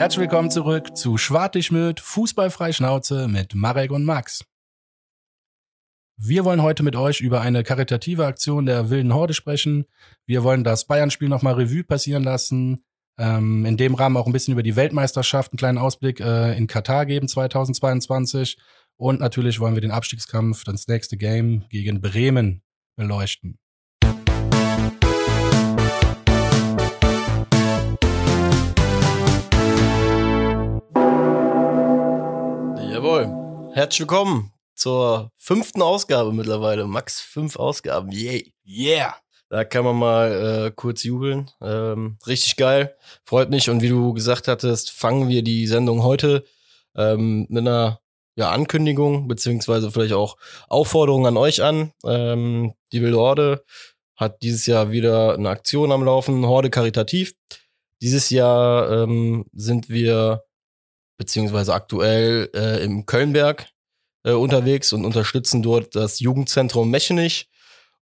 Herzlich willkommen zurück zu Schwartigmüt Fußballfrei Schnauze mit Marek und Max. Wir wollen heute mit euch über eine karitative Aktion der Wilden Horde sprechen. Wir wollen das Bayern-Spiel nochmal Revue passieren lassen. Ähm, in dem Rahmen auch ein bisschen über die Weltmeisterschaft, einen kleinen Ausblick äh, in Katar geben 2022. Und natürlich wollen wir den Abstiegskampf, das nächste Game gegen Bremen beleuchten. Herzlich willkommen zur fünften Ausgabe mittlerweile. Max fünf Ausgaben. Yay. Yeah. Da kann man mal äh, kurz jubeln. Ähm, richtig geil. Freut mich. Und wie du gesagt hattest, fangen wir die Sendung heute ähm, mit einer ja, Ankündigung, beziehungsweise vielleicht auch Aufforderung an euch an. Ähm, die Wilde Horde hat dieses Jahr wieder eine Aktion am Laufen, Horde Karitativ. Dieses Jahr ähm, sind wir beziehungsweise aktuell äh, im Kölnberg äh, unterwegs und unterstützen dort das Jugendzentrum Mechenich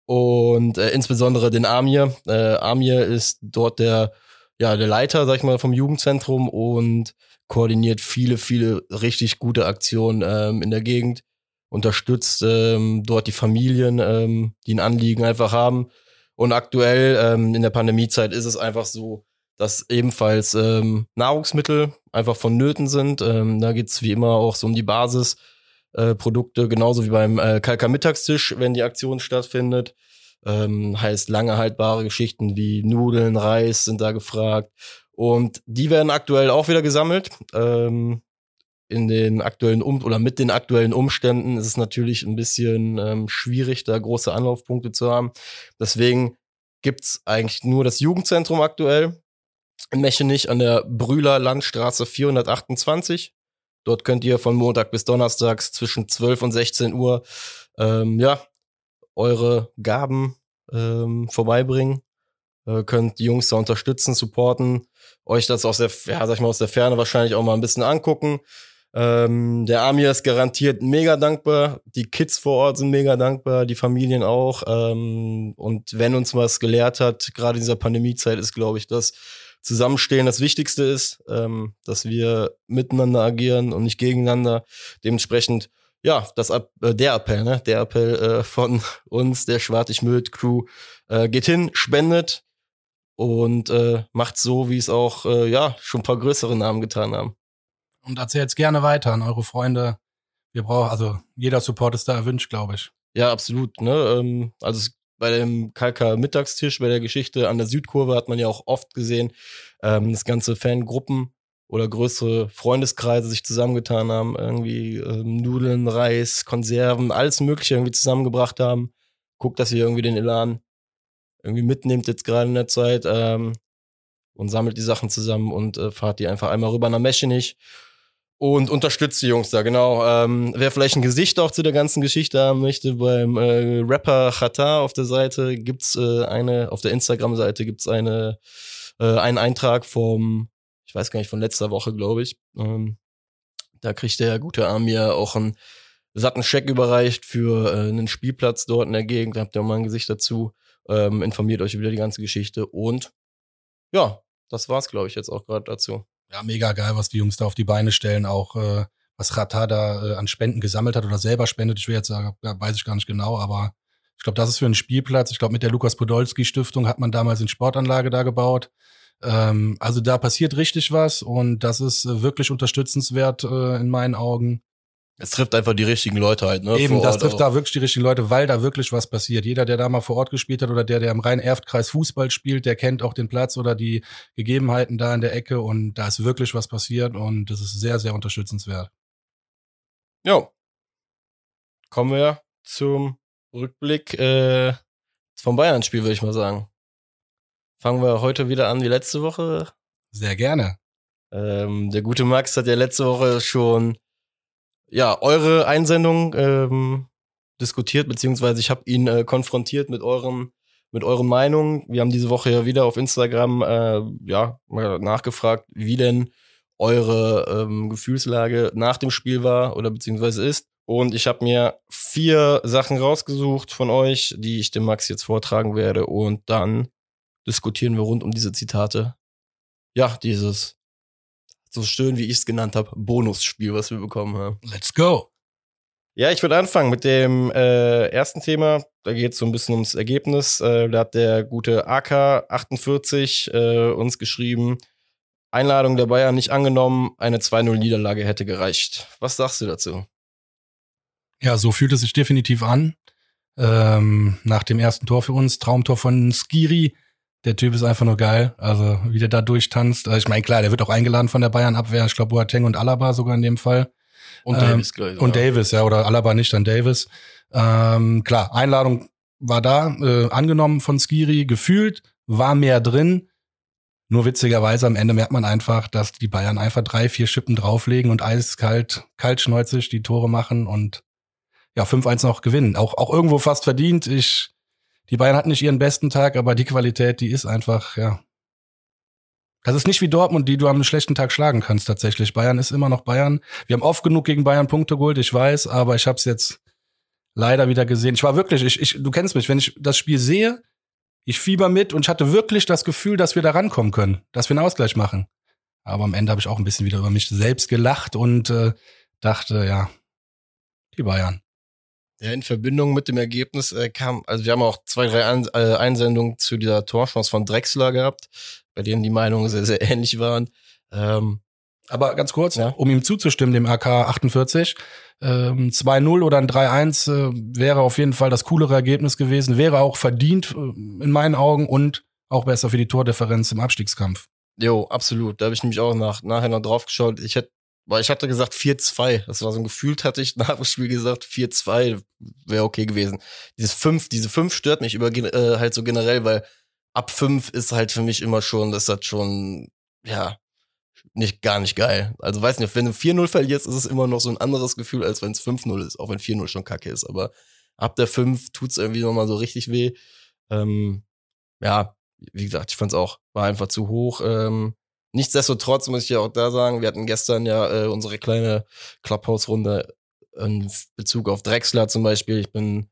und äh, insbesondere den Amir. Äh, Amir ist dort der, ja, der Leiter, sag ich mal, vom Jugendzentrum und koordiniert viele, viele richtig gute Aktionen ähm, in der Gegend, unterstützt ähm, dort die Familien, ähm, die ein Anliegen einfach haben. Und aktuell ähm, in der Pandemiezeit ist es einfach so, dass ebenfalls ähm, Nahrungsmittel einfach vonnöten sind. Ähm, da geht's wie immer auch so um die Basisprodukte, äh, genauso wie beim äh, Kalker Mittagstisch, wenn die Aktion stattfindet. Ähm, heißt lange haltbare Geschichten wie Nudeln, Reis sind da gefragt. Und die werden aktuell auch wieder gesammelt. Ähm, in den aktuellen um oder mit den aktuellen Umständen ist es natürlich ein bisschen ähm, schwierig, da große Anlaufpunkte zu haben. Deswegen gibt's eigentlich nur das Jugendzentrum aktuell Mechenich an der Brühler Landstraße 428. Dort könnt ihr von Montag bis Donnerstags zwischen 12 und 16 Uhr ähm, ja, eure Gaben ähm, vorbeibringen. Äh, könnt die Jungs da unterstützen, supporten, euch das aus der, ja, sag ich mal, aus der Ferne wahrscheinlich auch mal ein bisschen angucken. Ähm, der Amir ist garantiert mega dankbar. Die Kids vor Ort sind mega dankbar, die Familien auch. Ähm, und wenn uns was gelehrt hat, gerade in dieser Pandemiezeit, ist, glaube ich, dass Zusammenstehen das Wichtigste ist, ähm, dass wir miteinander agieren und nicht gegeneinander. Dementsprechend, ja, das äh, der Appell, ne? Der Appell äh, von uns, der Schwartig-Müld-Crew, äh, geht hin, spendet und äh, macht so, wie es auch äh, ja schon ein paar größere Namen getan haben. Und erzählt gerne weiter an eure Freunde. Wir brauchen, also jeder Support ist da erwünscht, glaube ich. Ja, absolut. Ne? Ähm, also es bei dem Kalka Mittagstisch, bei der Geschichte an der Südkurve hat man ja auch oft gesehen, ähm, dass ganze Fangruppen oder größere Freundeskreise sich zusammengetan haben, irgendwie ähm, Nudeln, Reis, Konserven, alles Mögliche irgendwie zusammengebracht haben. Guckt, dass ihr irgendwie den Elan irgendwie mitnehmt jetzt gerade in der Zeit ähm, und sammelt die Sachen zusammen und äh, fahrt die einfach einmal rüber nach Meschenich und unterstützt die Jungs da, genau. Ähm, wer vielleicht ein Gesicht auch zu der ganzen Geschichte haben möchte, beim äh, Rapper Chata auf der Seite gibt's äh, eine, auf der Instagram-Seite gibt's eine, äh, einen Eintrag vom, ich weiß gar nicht, von letzter Woche, glaube ich. Ähm, da kriegt der gute Amir auch einen satten Scheck überreicht für äh, einen Spielplatz dort in der Gegend. Da habt ihr auch mal ein Gesicht dazu. Ähm, informiert euch über die ganze Geschichte und ja, das war's, glaube ich, jetzt auch gerade dazu. Ja, mega geil, was die Jungs da auf die Beine stellen, auch äh, was Rata da äh, an Spenden gesammelt hat oder selber spendet. Ich will jetzt sagen, weiß ich gar nicht genau, aber ich glaube, das ist für einen Spielplatz. Ich glaube, mit der Lukas Podolski Stiftung hat man damals eine Sportanlage da gebaut. Ähm, also da passiert richtig was und das ist äh, wirklich unterstützenswert äh, in meinen Augen. Es trifft einfach die richtigen Leute halt, ne? Eben, das trifft auch. da wirklich die richtigen Leute, weil da wirklich was passiert. Jeder, der da mal vor Ort gespielt hat oder der, der im Rhein-Erft-Kreis Fußball spielt, der kennt auch den Platz oder die Gegebenheiten da in der Ecke und da ist wirklich was passiert und das ist sehr, sehr unterstützenswert. Jo. Kommen wir zum Rückblick äh, vom Bayern-Spiel, würde ich mal sagen. Fangen wir heute wieder an wie letzte Woche. Sehr gerne. Ähm, der gute Max hat ja letzte Woche schon ja, eure Einsendung ähm, diskutiert, beziehungsweise ich habe ihn äh, konfrontiert mit euren mit euren Meinungen. Wir haben diese Woche ja wieder auf Instagram äh, ja nachgefragt, wie denn eure ähm, Gefühlslage nach dem Spiel war oder beziehungsweise ist. Und ich habe mir vier Sachen rausgesucht von euch, die ich dem Max jetzt vortragen werde. Und dann diskutieren wir rund um diese Zitate. Ja, dieses so schön, wie ich es genannt habe, Bonusspiel, was wir bekommen haben. Let's go. Ja, ich würde anfangen mit dem äh, ersten Thema. Da geht es so ein bisschen ums Ergebnis. Äh, da hat der gute AK48 äh, uns geschrieben, Einladung der Bayern nicht angenommen, eine 2-0-Niederlage hätte gereicht. Was sagst du dazu? Ja, so fühlt es sich definitiv an. Ähm, nach dem ersten Tor für uns, Traumtor von Skiri. Der Typ ist einfach nur geil. Also, wie der da durchtanzt. Also, ich meine, klar, der wird auch eingeladen von der Bayern-Abwehr. Ich glaube, Boateng und Alaba sogar in dem Fall. Und ähm, Davis gleich. Und Davis, ja, oder Alaba nicht, dann Davis. Ähm, klar, Einladung war da, äh, angenommen von Skiri, gefühlt, war mehr drin. Nur witzigerweise am Ende merkt man einfach, dass die Bayern einfach drei, vier Schippen drauflegen und eiskalt, kaltschneuzig die Tore machen und ja, 5-1 noch gewinnen. Auch, auch irgendwo fast verdient. Ich, die Bayern hatten nicht ihren besten Tag, aber die Qualität, die ist einfach, ja. Das ist nicht wie Dortmund, die du am schlechten Tag schlagen kannst tatsächlich. Bayern ist immer noch Bayern. Wir haben oft genug gegen Bayern Punkte geholt, ich weiß, aber ich habe es jetzt leider wieder gesehen. Ich war wirklich, ich, ich, du kennst mich, wenn ich das Spiel sehe, ich fieber mit und ich hatte wirklich das Gefühl, dass wir da rankommen können, dass wir einen Ausgleich machen. Aber am Ende habe ich auch ein bisschen wieder über mich selbst gelacht und äh, dachte, ja, die Bayern. Ja, in Verbindung mit dem Ergebnis äh, kam, also wir haben auch zwei, drei Ein äh, Einsendungen zu dieser Torchance von Drexler gehabt, bei denen die Meinungen sehr, sehr ähnlich waren. Ähm, aber ganz kurz, ja. um ihm zuzustimmen, dem AK 48, ähm, 2-0 oder ein 3-1 äh, wäre auf jeden Fall das coolere Ergebnis gewesen, wäre auch verdient äh, in meinen Augen und auch besser für die Tordifferenz im Abstiegskampf. Jo, absolut. Da habe ich nämlich auch nach, nachher noch drauf geschaut. Ich hätte weil ich hatte gesagt 4-2. Das war so ein Gefühl, hatte ich nach dem Spiel gesagt, 4-2 wäre okay gewesen. Dieses 5, diese 5 stört mich über, äh, halt so generell, weil ab 5 ist halt für mich immer schon, das hat schon, ja, nicht, gar nicht geil. Also weiß nicht, wenn du 4-0 verlierst, ist es immer noch so ein anderes Gefühl, als wenn es 5-0 ist, auch wenn 4-0 schon kacke ist. Aber ab der 5 tut's irgendwie nochmal so richtig weh. Ähm, ja, wie gesagt, ich fand's auch, war einfach zu hoch. Ähm, Nichtsdestotrotz muss ich ja auch da sagen, wir hatten gestern ja äh, unsere kleine Clubhouse-Runde in Bezug auf Drexler zum Beispiel. Ich bin,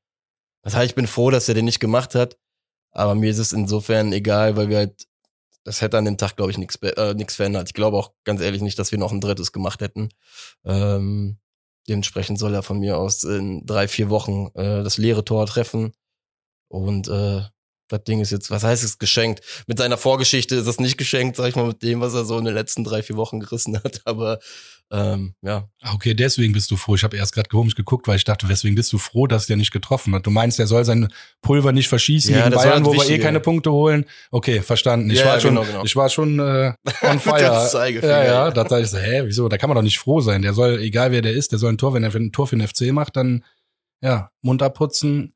das heißt, ich bin froh, dass er den nicht gemacht hat. Aber mir ist es insofern egal, weil wir halt, das hätte an dem Tag, glaube ich, nichts äh, nix verändert. Ich glaube auch ganz ehrlich nicht, dass wir noch ein drittes gemacht hätten. Ähm, dementsprechend soll er von mir aus in drei, vier Wochen äh, das leere Tor treffen. Und äh, das Ding ist jetzt, was heißt es geschenkt? Mit seiner Vorgeschichte ist es nicht geschenkt, sag ich mal, mit dem, was er so in den letzten drei, vier Wochen gerissen hat. Aber ähm, ja. Ah, okay, deswegen bist du froh. Ich habe erst gerade komisch geguckt, weil ich dachte, weswegen bist du froh, dass der nicht getroffen hat? Du meinst, er soll sein Pulver nicht verschießen ja, gegen Bayern, wo wir eh keine Punkte holen? Okay, verstanden. Ich ja, war schon, genau, genau. ich war schon äh, on fire. ja, ja, da dachte ich so, hä, wieso? Da kann man doch nicht froh sein. Der soll, egal wer der ist, der soll ein Tor, wenn er ein Tor für den FC macht, dann ja, Mund abputzen,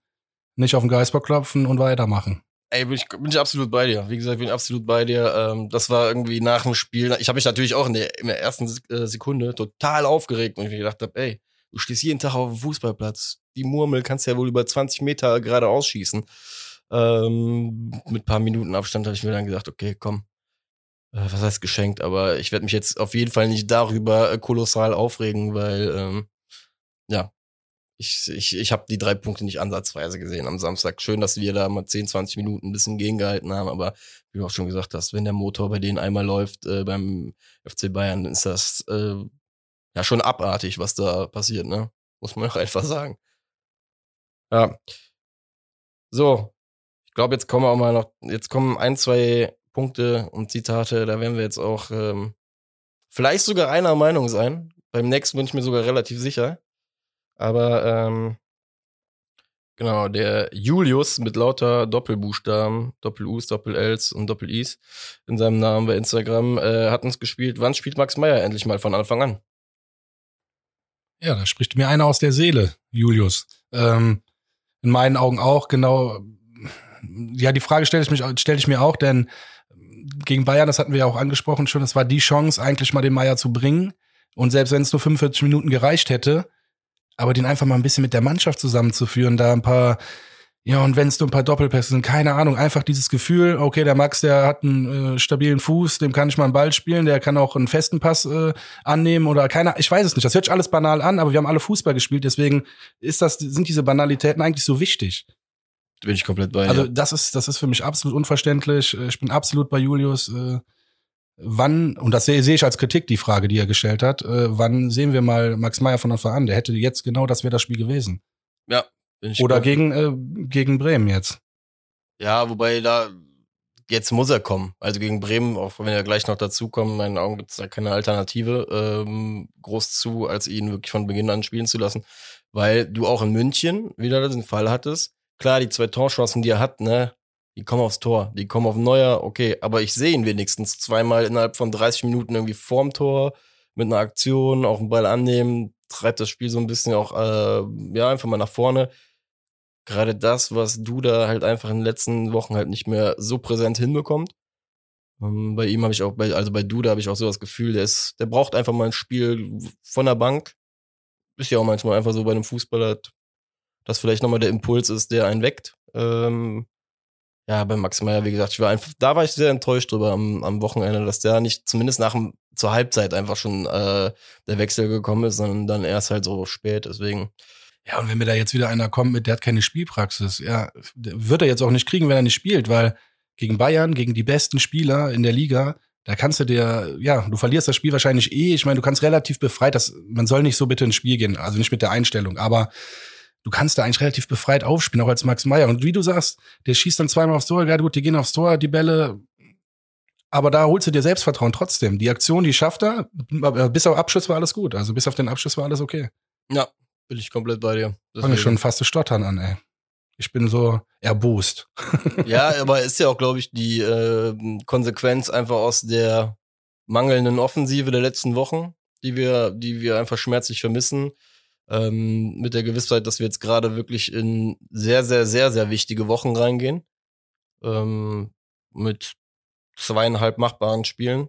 nicht auf den Geisbock klopfen und weitermachen. Ey, bin ich, bin ich absolut bei dir. Wie gesagt, bin ich absolut bei dir. Ähm, das war irgendwie nach dem Spiel. Ich habe mich natürlich auch in der, in der ersten äh, Sekunde total aufgeregt und ich mir gedacht habe, ey, du stehst jeden Tag auf dem Fußballplatz. Die Murmel kannst ja wohl über 20 Meter gerade ausschießen. Ähm, mit paar Minuten Abstand habe ich mir dann gedacht, okay, komm, äh, was heißt geschenkt, aber ich werde mich jetzt auf jeden Fall nicht darüber äh, kolossal aufregen, weil ähm, ja, ich, ich, ich habe die drei Punkte nicht ansatzweise gesehen am Samstag. Schön, dass wir da mal 10, 20 Minuten ein bisschen gegengehalten haben, aber wie du auch schon gesagt hast, wenn der Motor bei denen einmal läuft äh, beim FC Bayern, ist das äh, ja schon abartig, was da passiert, ne? Muss man auch einfach sagen. Ja. So, ich glaube, jetzt kommen wir auch mal noch, jetzt kommen ein, zwei Punkte und Zitate, da werden wir jetzt auch ähm, vielleicht sogar einer Meinung sein. Beim nächsten bin ich mir sogar relativ sicher. Aber ähm, genau, der Julius mit lauter Doppelbuchstaben, Doppel-Us, Doppel-Ls und Doppel-Is in seinem Namen bei Instagram äh, hat uns gespielt. Wann spielt Max Meyer endlich mal von Anfang an? Ja, da spricht mir einer aus der Seele, Julius. Ähm, in meinen Augen auch, genau. Ja, die Frage stelle ich, stell ich mir auch, denn gegen Bayern, das hatten wir ja auch angesprochen schon, es war die Chance, eigentlich mal den Meier zu bringen. Und selbst wenn es nur 45 Minuten gereicht hätte, aber den einfach mal ein bisschen mit der Mannschaft zusammenzuführen, da ein paar, ja, und wenn es nur ein paar Doppelpässe sind, keine Ahnung, einfach dieses Gefühl, okay, der Max, der hat einen äh, stabilen Fuß, dem kann ich mal einen Ball spielen, der kann auch einen festen Pass äh, annehmen oder keine, ich weiß es nicht, das hört sich alles banal an, aber wir haben alle Fußball gespielt, deswegen ist das, sind diese Banalitäten eigentlich so wichtig. Bin ich komplett bei. Also das ist, das ist für mich absolut unverständlich. Ich bin absolut bei Julius. Äh, wann, und das sehe, ich als Kritik, die Frage, die er gestellt hat, äh, wann sehen wir mal Max Meyer von Anfang an? Der hätte jetzt genau, das wäre das Spiel gewesen. Ja. Oder gegen, äh, gegen Bremen jetzt. Ja, wobei da jetzt muss er kommen. Also gegen Bremen, auch wenn er gleich noch dazukommt, in meinen Augen gibt es da keine Alternative ähm, groß zu, als ihn wirklich von Beginn an spielen zu lassen. Weil du auch in München wieder den Fall hattest. Klar, die zwei Torchancen, die er hat, ne, die kommen aufs Tor, die kommen auf Neuer, okay, aber ich sehe ihn wenigstens zweimal innerhalb von 30 Minuten irgendwie vorm Tor mit einer Aktion, auch einen Ball annehmen, treibt das Spiel so ein bisschen auch, äh, ja, einfach mal nach vorne gerade das, was du da halt einfach in den letzten Wochen halt nicht mehr so präsent hinbekommt. Ähm, bei ihm habe ich auch, bei, also bei Duda habe ich auch so das Gefühl, der ist, der braucht einfach mal ein Spiel von der Bank. Ist ja auch manchmal einfach so bei einem Fußballer, dass vielleicht nochmal der Impuls ist, der einen weckt. Ähm, ja, bei Max Meyer, wie gesagt, ich war einfach, da war ich sehr enttäuscht drüber am, am Wochenende, dass der nicht zumindest nach dem, zur Halbzeit einfach schon äh, der Wechsel gekommen ist, sondern dann erst halt so spät. Deswegen, ja, und wenn mir da jetzt wieder einer kommt mit, der hat keine Spielpraxis, ja, wird er jetzt auch nicht kriegen, wenn er nicht spielt, weil gegen Bayern, gegen die besten Spieler in der Liga, da kannst du dir, ja, du verlierst das Spiel wahrscheinlich eh. Ich meine, du kannst relativ befreit, das, man soll nicht so bitte ins Spiel gehen, also nicht mit der Einstellung, aber du kannst da eigentlich relativ befreit aufspielen, auch als Max Meyer. Und wie du sagst, der schießt dann zweimal aufs Tor, ja gut, die gehen aufs Tor, die Bälle, aber da holst du dir Selbstvertrauen trotzdem. Die Aktion, die schafft er, bis auf Abschluss war alles gut. Also bis auf den Abschluss war alles okay. Ja, bin ich komplett bei dir. Fange schon fast zu stottern an, ey. Ich bin so erbost. ja, aber ist ja auch, glaube ich, die äh, Konsequenz einfach aus der mangelnden Offensive der letzten Wochen, die wir, die wir einfach schmerzlich vermissen. Ähm, mit der Gewissheit, dass wir jetzt gerade wirklich in sehr, sehr, sehr, sehr wichtige Wochen reingehen. Ähm, mit zweieinhalb machbaren Spielen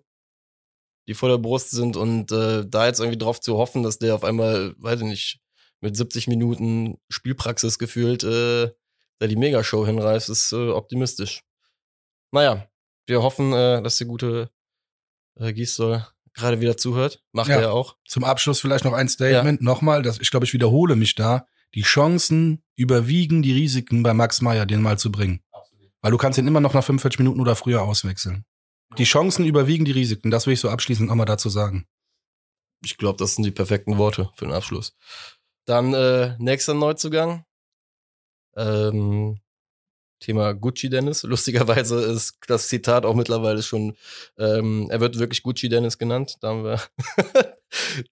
die vor der Brust sind und äh, da jetzt irgendwie drauf zu hoffen, dass der auf einmal, weiß ich nicht, mit 70 Minuten Spielpraxis gefühlt äh, da die Megashow hinreißt, ist äh, optimistisch. Naja, wir hoffen, äh, dass der gute äh, Gisdol gerade wieder zuhört. Macht ja, er auch. Zum Abschluss vielleicht noch ein Statement. Ja. Nochmal, das, ich glaube, ich wiederhole mich da. Die Chancen überwiegen die Risiken bei Max Meyer, den mal zu bringen. Absolut. Weil du kannst ihn immer noch nach 45 Minuten oder früher auswechseln. Die Chancen überwiegen die Risiken. Das will ich so abschließend nochmal dazu sagen. Ich glaube, das sind die perfekten Worte für den Abschluss. Dann äh, nächster Neuzugang. Ähm, Thema Gucci Dennis. Lustigerweise ist das Zitat auch mittlerweile schon, ähm, er wird wirklich Gucci Dennis genannt. Da haben wir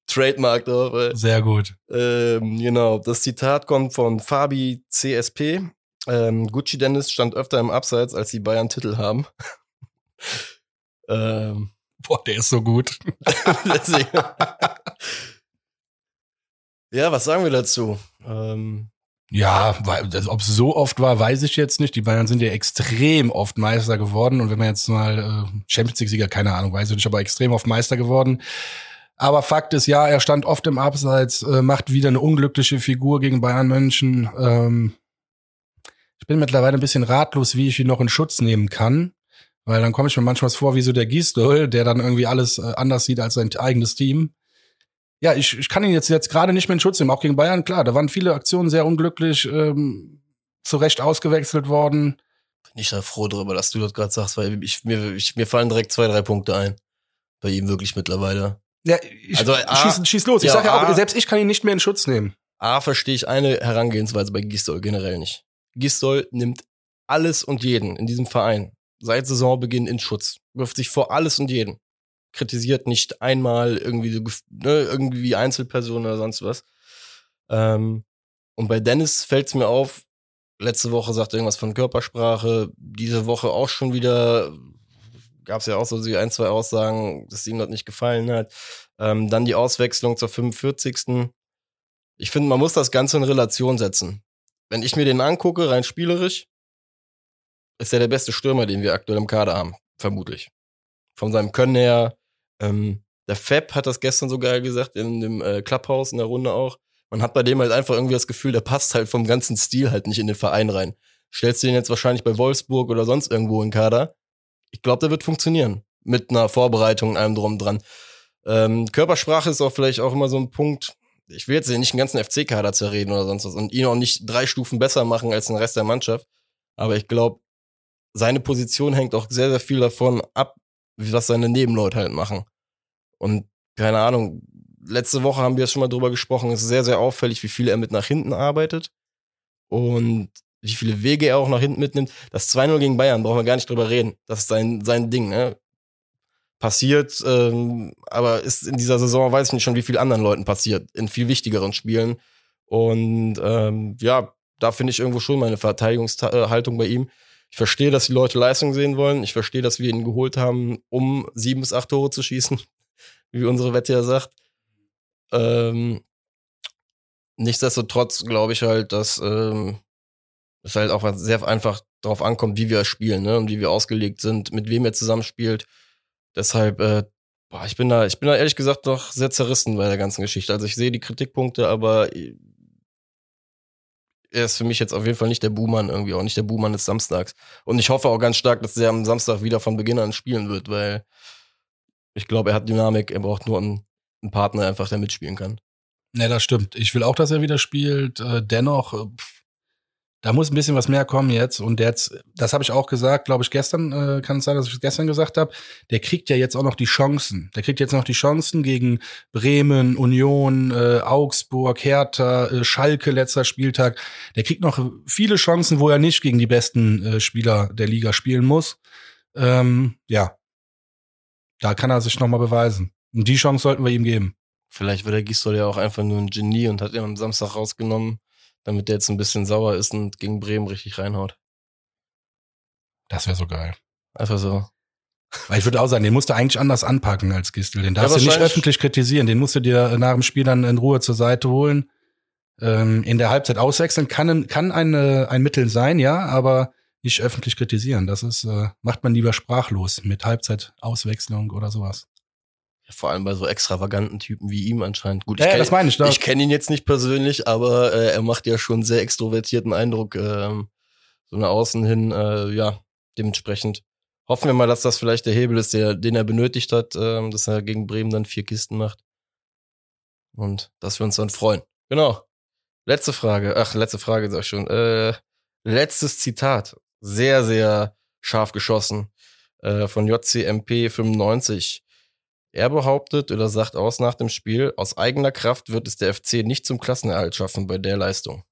Trademark drauf. Äh. Sehr gut. Ähm, genau, das Zitat kommt von Fabi CSP. Ähm, Gucci Dennis stand öfter im Abseits, als die Bayern Titel haben. ähm, Boah, der ist so gut. Ja, was sagen wir dazu? Ähm ja, ob es so oft war, weiß ich jetzt nicht. Die Bayern sind ja extrem oft Meister geworden. Und wenn man jetzt mal äh, Champions League-Sieger, keine Ahnung, weiß ich nicht, aber extrem oft Meister geworden. Aber Fakt ist, ja, er stand oft im Abseits, äh, macht wieder eine unglückliche Figur gegen Bayern München. Ähm, ich bin mittlerweile ein bisschen ratlos, wie ich ihn noch in Schutz nehmen kann. Weil dann komme ich mir manchmal vor wie so der Gießdol, der dann irgendwie alles äh, anders sieht als sein eigenes Team ja, ich, ich kann ihn jetzt, jetzt gerade nicht mehr in Schutz nehmen, auch gegen Bayern, klar, da waren viele Aktionen sehr unglücklich, ähm, zu Recht ausgewechselt worden. Bin ich da froh drüber, dass du das gerade sagst, weil ich, mir, ich, mir fallen direkt zwei, drei Punkte ein. Bei ihm wirklich mittlerweile. Ja, ich, also, schieß, schieß los. Ja, ich sag ja auch, selbst ich kann ihn nicht mehr in Schutz nehmen. A, verstehe ich eine Herangehensweise bei Gistol generell nicht. Gistol nimmt alles und jeden in diesem Verein seit Saisonbeginn in Schutz. Wirft sich vor alles und jeden kritisiert nicht einmal irgendwie so, ne, irgendwie Einzelpersonen oder sonst was. Ähm, und bei Dennis fällt es mir auf, letzte Woche sagt er irgendwas von Körpersprache, diese Woche auch schon wieder, gab es ja auch so ein, zwei Aussagen, dass ihm das nicht gefallen hat. Ähm, dann die Auswechslung zur 45. Ich finde, man muss das Ganze in Relation setzen. Wenn ich mir den angucke, rein spielerisch, ist er der beste Stürmer, den wir aktuell im Kader haben, vermutlich. Von seinem Können her, ähm, der Fab hat das gestern so geil gesagt in dem äh, Clubhouse in der Runde auch. Man hat bei dem halt einfach irgendwie das Gefühl, der passt halt vom ganzen Stil halt nicht in den Verein rein. Stellst du den jetzt wahrscheinlich bei Wolfsburg oder sonst irgendwo in Kader? Ich glaube, der wird funktionieren. Mit einer Vorbereitung und allem drum dran. Ähm, Körpersprache ist auch vielleicht auch immer so ein Punkt. Ich will jetzt nicht den ganzen FC-Kader zerreden oder sonst was und ihn auch nicht drei Stufen besser machen als den Rest der Mannschaft. Aber ich glaube, seine Position hängt auch sehr, sehr viel davon ab, was seine Nebenleute halt machen. Und keine Ahnung, letzte Woche haben wir es schon mal drüber gesprochen, es ist sehr, sehr auffällig, wie viel er mit nach hinten arbeitet und wie viele Wege er auch nach hinten mitnimmt. Das 2-0 gegen Bayern, brauchen wir gar nicht drüber reden. Das ist sein, sein Ding, ne? Passiert, ähm, aber ist in dieser Saison, weiß ich nicht schon, wie viel anderen Leuten passiert, in viel wichtigeren Spielen. Und ähm, ja, da finde ich irgendwo schon meine Verteidigungshaltung bei ihm. Ich verstehe, dass die Leute Leistung sehen wollen. Ich verstehe, dass wir ihn geholt haben, um sieben bis acht Tore zu schießen, wie unsere Wette ja sagt. Ähm, nichtsdestotrotz glaube ich halt, dass ähm, es halt auch sehr einfach darauf ankommt, wie wir spielen ne? und wie wir ausgelegt sind, mit wem er zusammenspielt. Deshalb, äh, boah, ich bin da, ich bin da ehrlich gesagt noch sehr zerrissen bei der ganzen Geschichte. Also ich sehe die Kritikpunkte, aber er ist für mich jetzt auf jeden Fall nicht der Buhmann irgendwie, auch nicht der Buhmann des Samstags. Und ich hoffe auch ganz stark, dass er am Samstag wieder von Beginn an spielen wird, weil ich glaube, er hat Dynamik, er braucht nur einen, einen Partner einfach, der mitspielen kann. Ne, das stimmt. Ich will auch, dass er wieder spielt. Äh, dennoch, äh, pff, da muss ein bisschen was mehr kommen jetzt. Und jetzt, das habe ich auch gesagt, glaube ich, gestern, äh, kann es sein, dass ich es gestern gesagt habe, der kriegt ja jetzt auch noch die Chancen. Der kriegt jetzt noch die Chancen gegen Bremen, Union, äh, Augsburg, Hertha, äh, Schalke letzter Spieltag. Der kriegt noch viele Chancen, wo er nicht gegen die besten äh, Spieler der Liga spielen muss. Ähm, ja, da kann er sich noch mal beweisen. Und die Chance sollten wir ihm geben. Vielleicht wird der Gisdol ja auch einfach nur ein Genie und hat ihn am Samstag rausgenommen damit der jetzt ein bisschen sauer ist und gegen Bremen richtig reinhaut. Das wäre so geil. Einfach so. Weil ich würde auch sagen, den musst du eigentlich anders anpacken als Gistel. Den darfst ja, du nicht öffentlich kritisieren. Den musst du dir nach dem Spiel dann in Ruhe zur Seite holen. Ähm, in der Halbzeit auswechseln kann, kann eine, ein Mittel sein, ja, aber nicht öffentlich kritisieren. Das ist, äh, macht man lieber sprachlos mit Halbzeitauswechslung oder sowas vor allem bei so extravaganten Typen wie ihm anscheinend. Gut, ich ja, kenn, das meine ich. Ich kenne ihn jetzt nicht persönlich, aber äh, er macht ja schon sehr extrovertierten Eindruck, ähm, so nach außen hin, äh, ja, dementsprechend. Hoffen wir mal, dass das vielleicht der Hebel ist, der, den er benötigt hat, ähm, dass er gegen Bremen dann vier Kisten macht. Und dass wir uns dann freuen. Genau. Letzte Frage. Ach, letzte Frage, sag ich schon. Äh, letztes Zitat. Sehr, sehr scharf geschossen. Äh, von JCMP 95. Er behauptet oder sagt aus nach dem Spiel, aus eigener Kraft wird es der FC nicht zum Klassenerhalt schaffen bei der Leistung.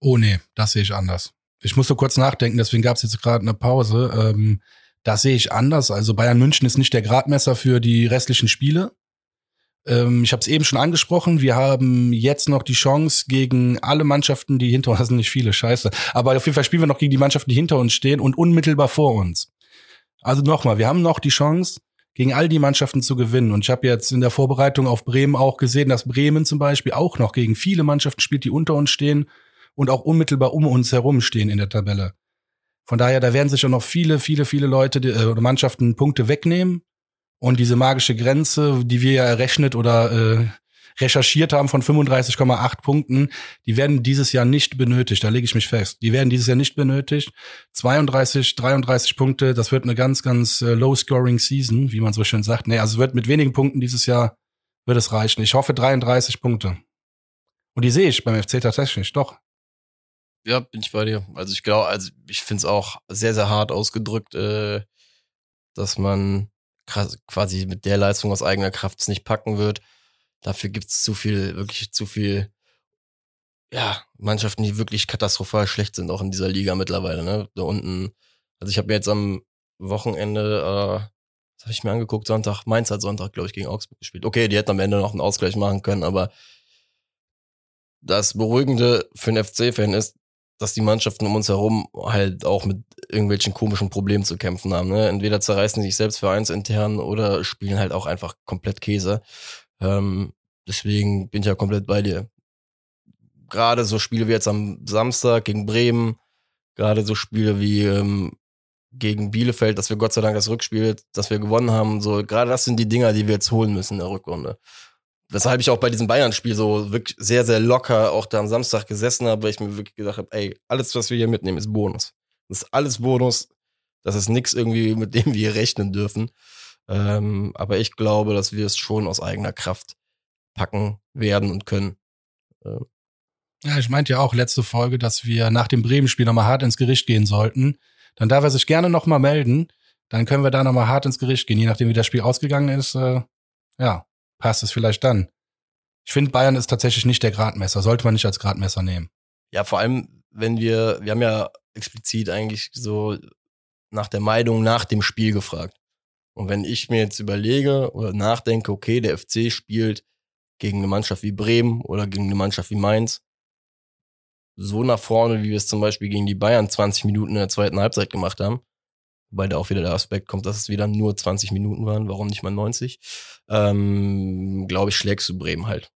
Oh nee, das sehe ich anders. Ich musste kurz nachdenken, deswegen gab es jetzt gerade eine Pause. Ähm, das sehe ich anders. Also Bayern München ist nicht der Gradmesser für die restlichen Spiele. Ähm, ich habe es eben schon angesprochen. Wir haben jetzt noch die Chance gegen alle Mannschaften, die hinter uns sind, nicht viele, scheiße. Aber auf jeden Fall spielen wir noch gegen die Mannschaften, die hinter uns stehen und unmittelbar vor uns. Also nochmal, wir haben noch die Chance, gegen all die Mannschaften zu gewinnen. Und ich habe jetzt in der Vorbereitung auf Bremen auch gesehen, dass Bremen zum Beispiel auch noch gegen viele Mannschaften spielt, die unter uns stehen und auch unmittelbar um uns herum stehen in der Tabelle. Von daher, da werden sich ja noch viele, viele, viele Leute äh, oder Mannschaften Punkte wegnehmen. Und diese magische Grenze, die wir ja errechnet oder äh, recherchiert haben von 35,8 Punkten, die werden dieses Jahr nicht benötigt. Da lege ich mich fest. Die werden dieses Jahr nicht benötigt. 32, 33 Punkte, das wird eine ganz, ganz äh, low-scoring Season, wie man so schön sagt. Nee, also es wird mit wenigen Punkten dieses Jahr wird es reichen. Ich hoffe 33 Punkte. Und die sehe ich beim FC tatsächlich, doch. Ja, bin ich bei dir. Also ich glaube, also ich finde es auch sehr, sehr hart ausgedrückt, äh, dass man quasi mit der Leistung aus eigener Kraft es nicht packen wird. Dafür gibt's zu viel, wirklich zu viel, ja, Mannschaften, die wirklich katastrophal schlecht sind, auch in dieser Liga mittlerweile, ne? Da unten. Also ich habe mir jetzt am Wochenende, äh, was habe ich mir angeguckt, Sonntag, Mainz hat Sonntag, glaube ich, gegen Augsburg gespielt. Okay, die hätten am Ende noch einen Ausgleich machen können, aber das Beruhigende für einen FC-Fan ist, dass die Mannschaften um uns herum halt auch mit irgendwelchen komischen Problemen zu kämpfen haben. Ne? Entweder zerreißen sich selbst vereinsintern oder spielen halt auch einfach komplett Käse. Ähm, deswegen bin ich ja komplett bei dir. Gerade so Spiele wie jetzt am Samstag gegen Bremen, gerade so Spiele wie ähm, gegen Bielefeld, dass wir Gott sei Dank das Rückspiel, dass wir gewonnen haben, so gerade das sind die Dinger, die wir jetzt holen müssen in der Rückrunde. Weshalb ich auch bei diesem Bayern-Spiel so wirklich sehr, sehr locker auch da am Samstag gesessen habe, weil ich mir wirklich gedacht habe, ey, alles, was wir hier mitnehmen, ist Bonus. Das ist alles Bonus. Das ist nichts irgendwie, mit dem wir rechnen dürfen. Ähm, aber ich glaube, dass wir es schon aus eigener Kraft packen werden und können. Ähm. Ja, ich meinte ja auch letzte Folge, dass wir nach dem Bremen-Spiel nochmal hart ins Gericht gehen sollten. Dann darf er sich gerne nochmal melden. dann können wir da nochmal hart ins Gericht gehen. Je nachdem, wie das Spiel ausgegangen ist, äh, ja, passt es vielleicht dann. Ich finde, Bayern ist tatsächlich nicht der Gradmesser. Sollte man nicht als Gradmesser nehmen. Ja, vor allem, wenn wir, wir haben ja explizit eigentlich so nach der Meinung nach dem Spiel gefragt. Und wenn ich mir jetzt überlege oder nachdenke, okay, der FC spielt gegen eine Mannschaft wie Bremen oder gegen eine Mannschaft wie Mainz, so nach vorne, wie wir es zum Beispiel gegen die Bayern 20 Minuten in der zweiten Halbzeit gemacht haben, wobei da auch wieder der Aspekt kommt, dass es wieder nur 20 Minuten waren, warum nicht mal 90, ähm, glaube ich, schlägst du Bremen halt.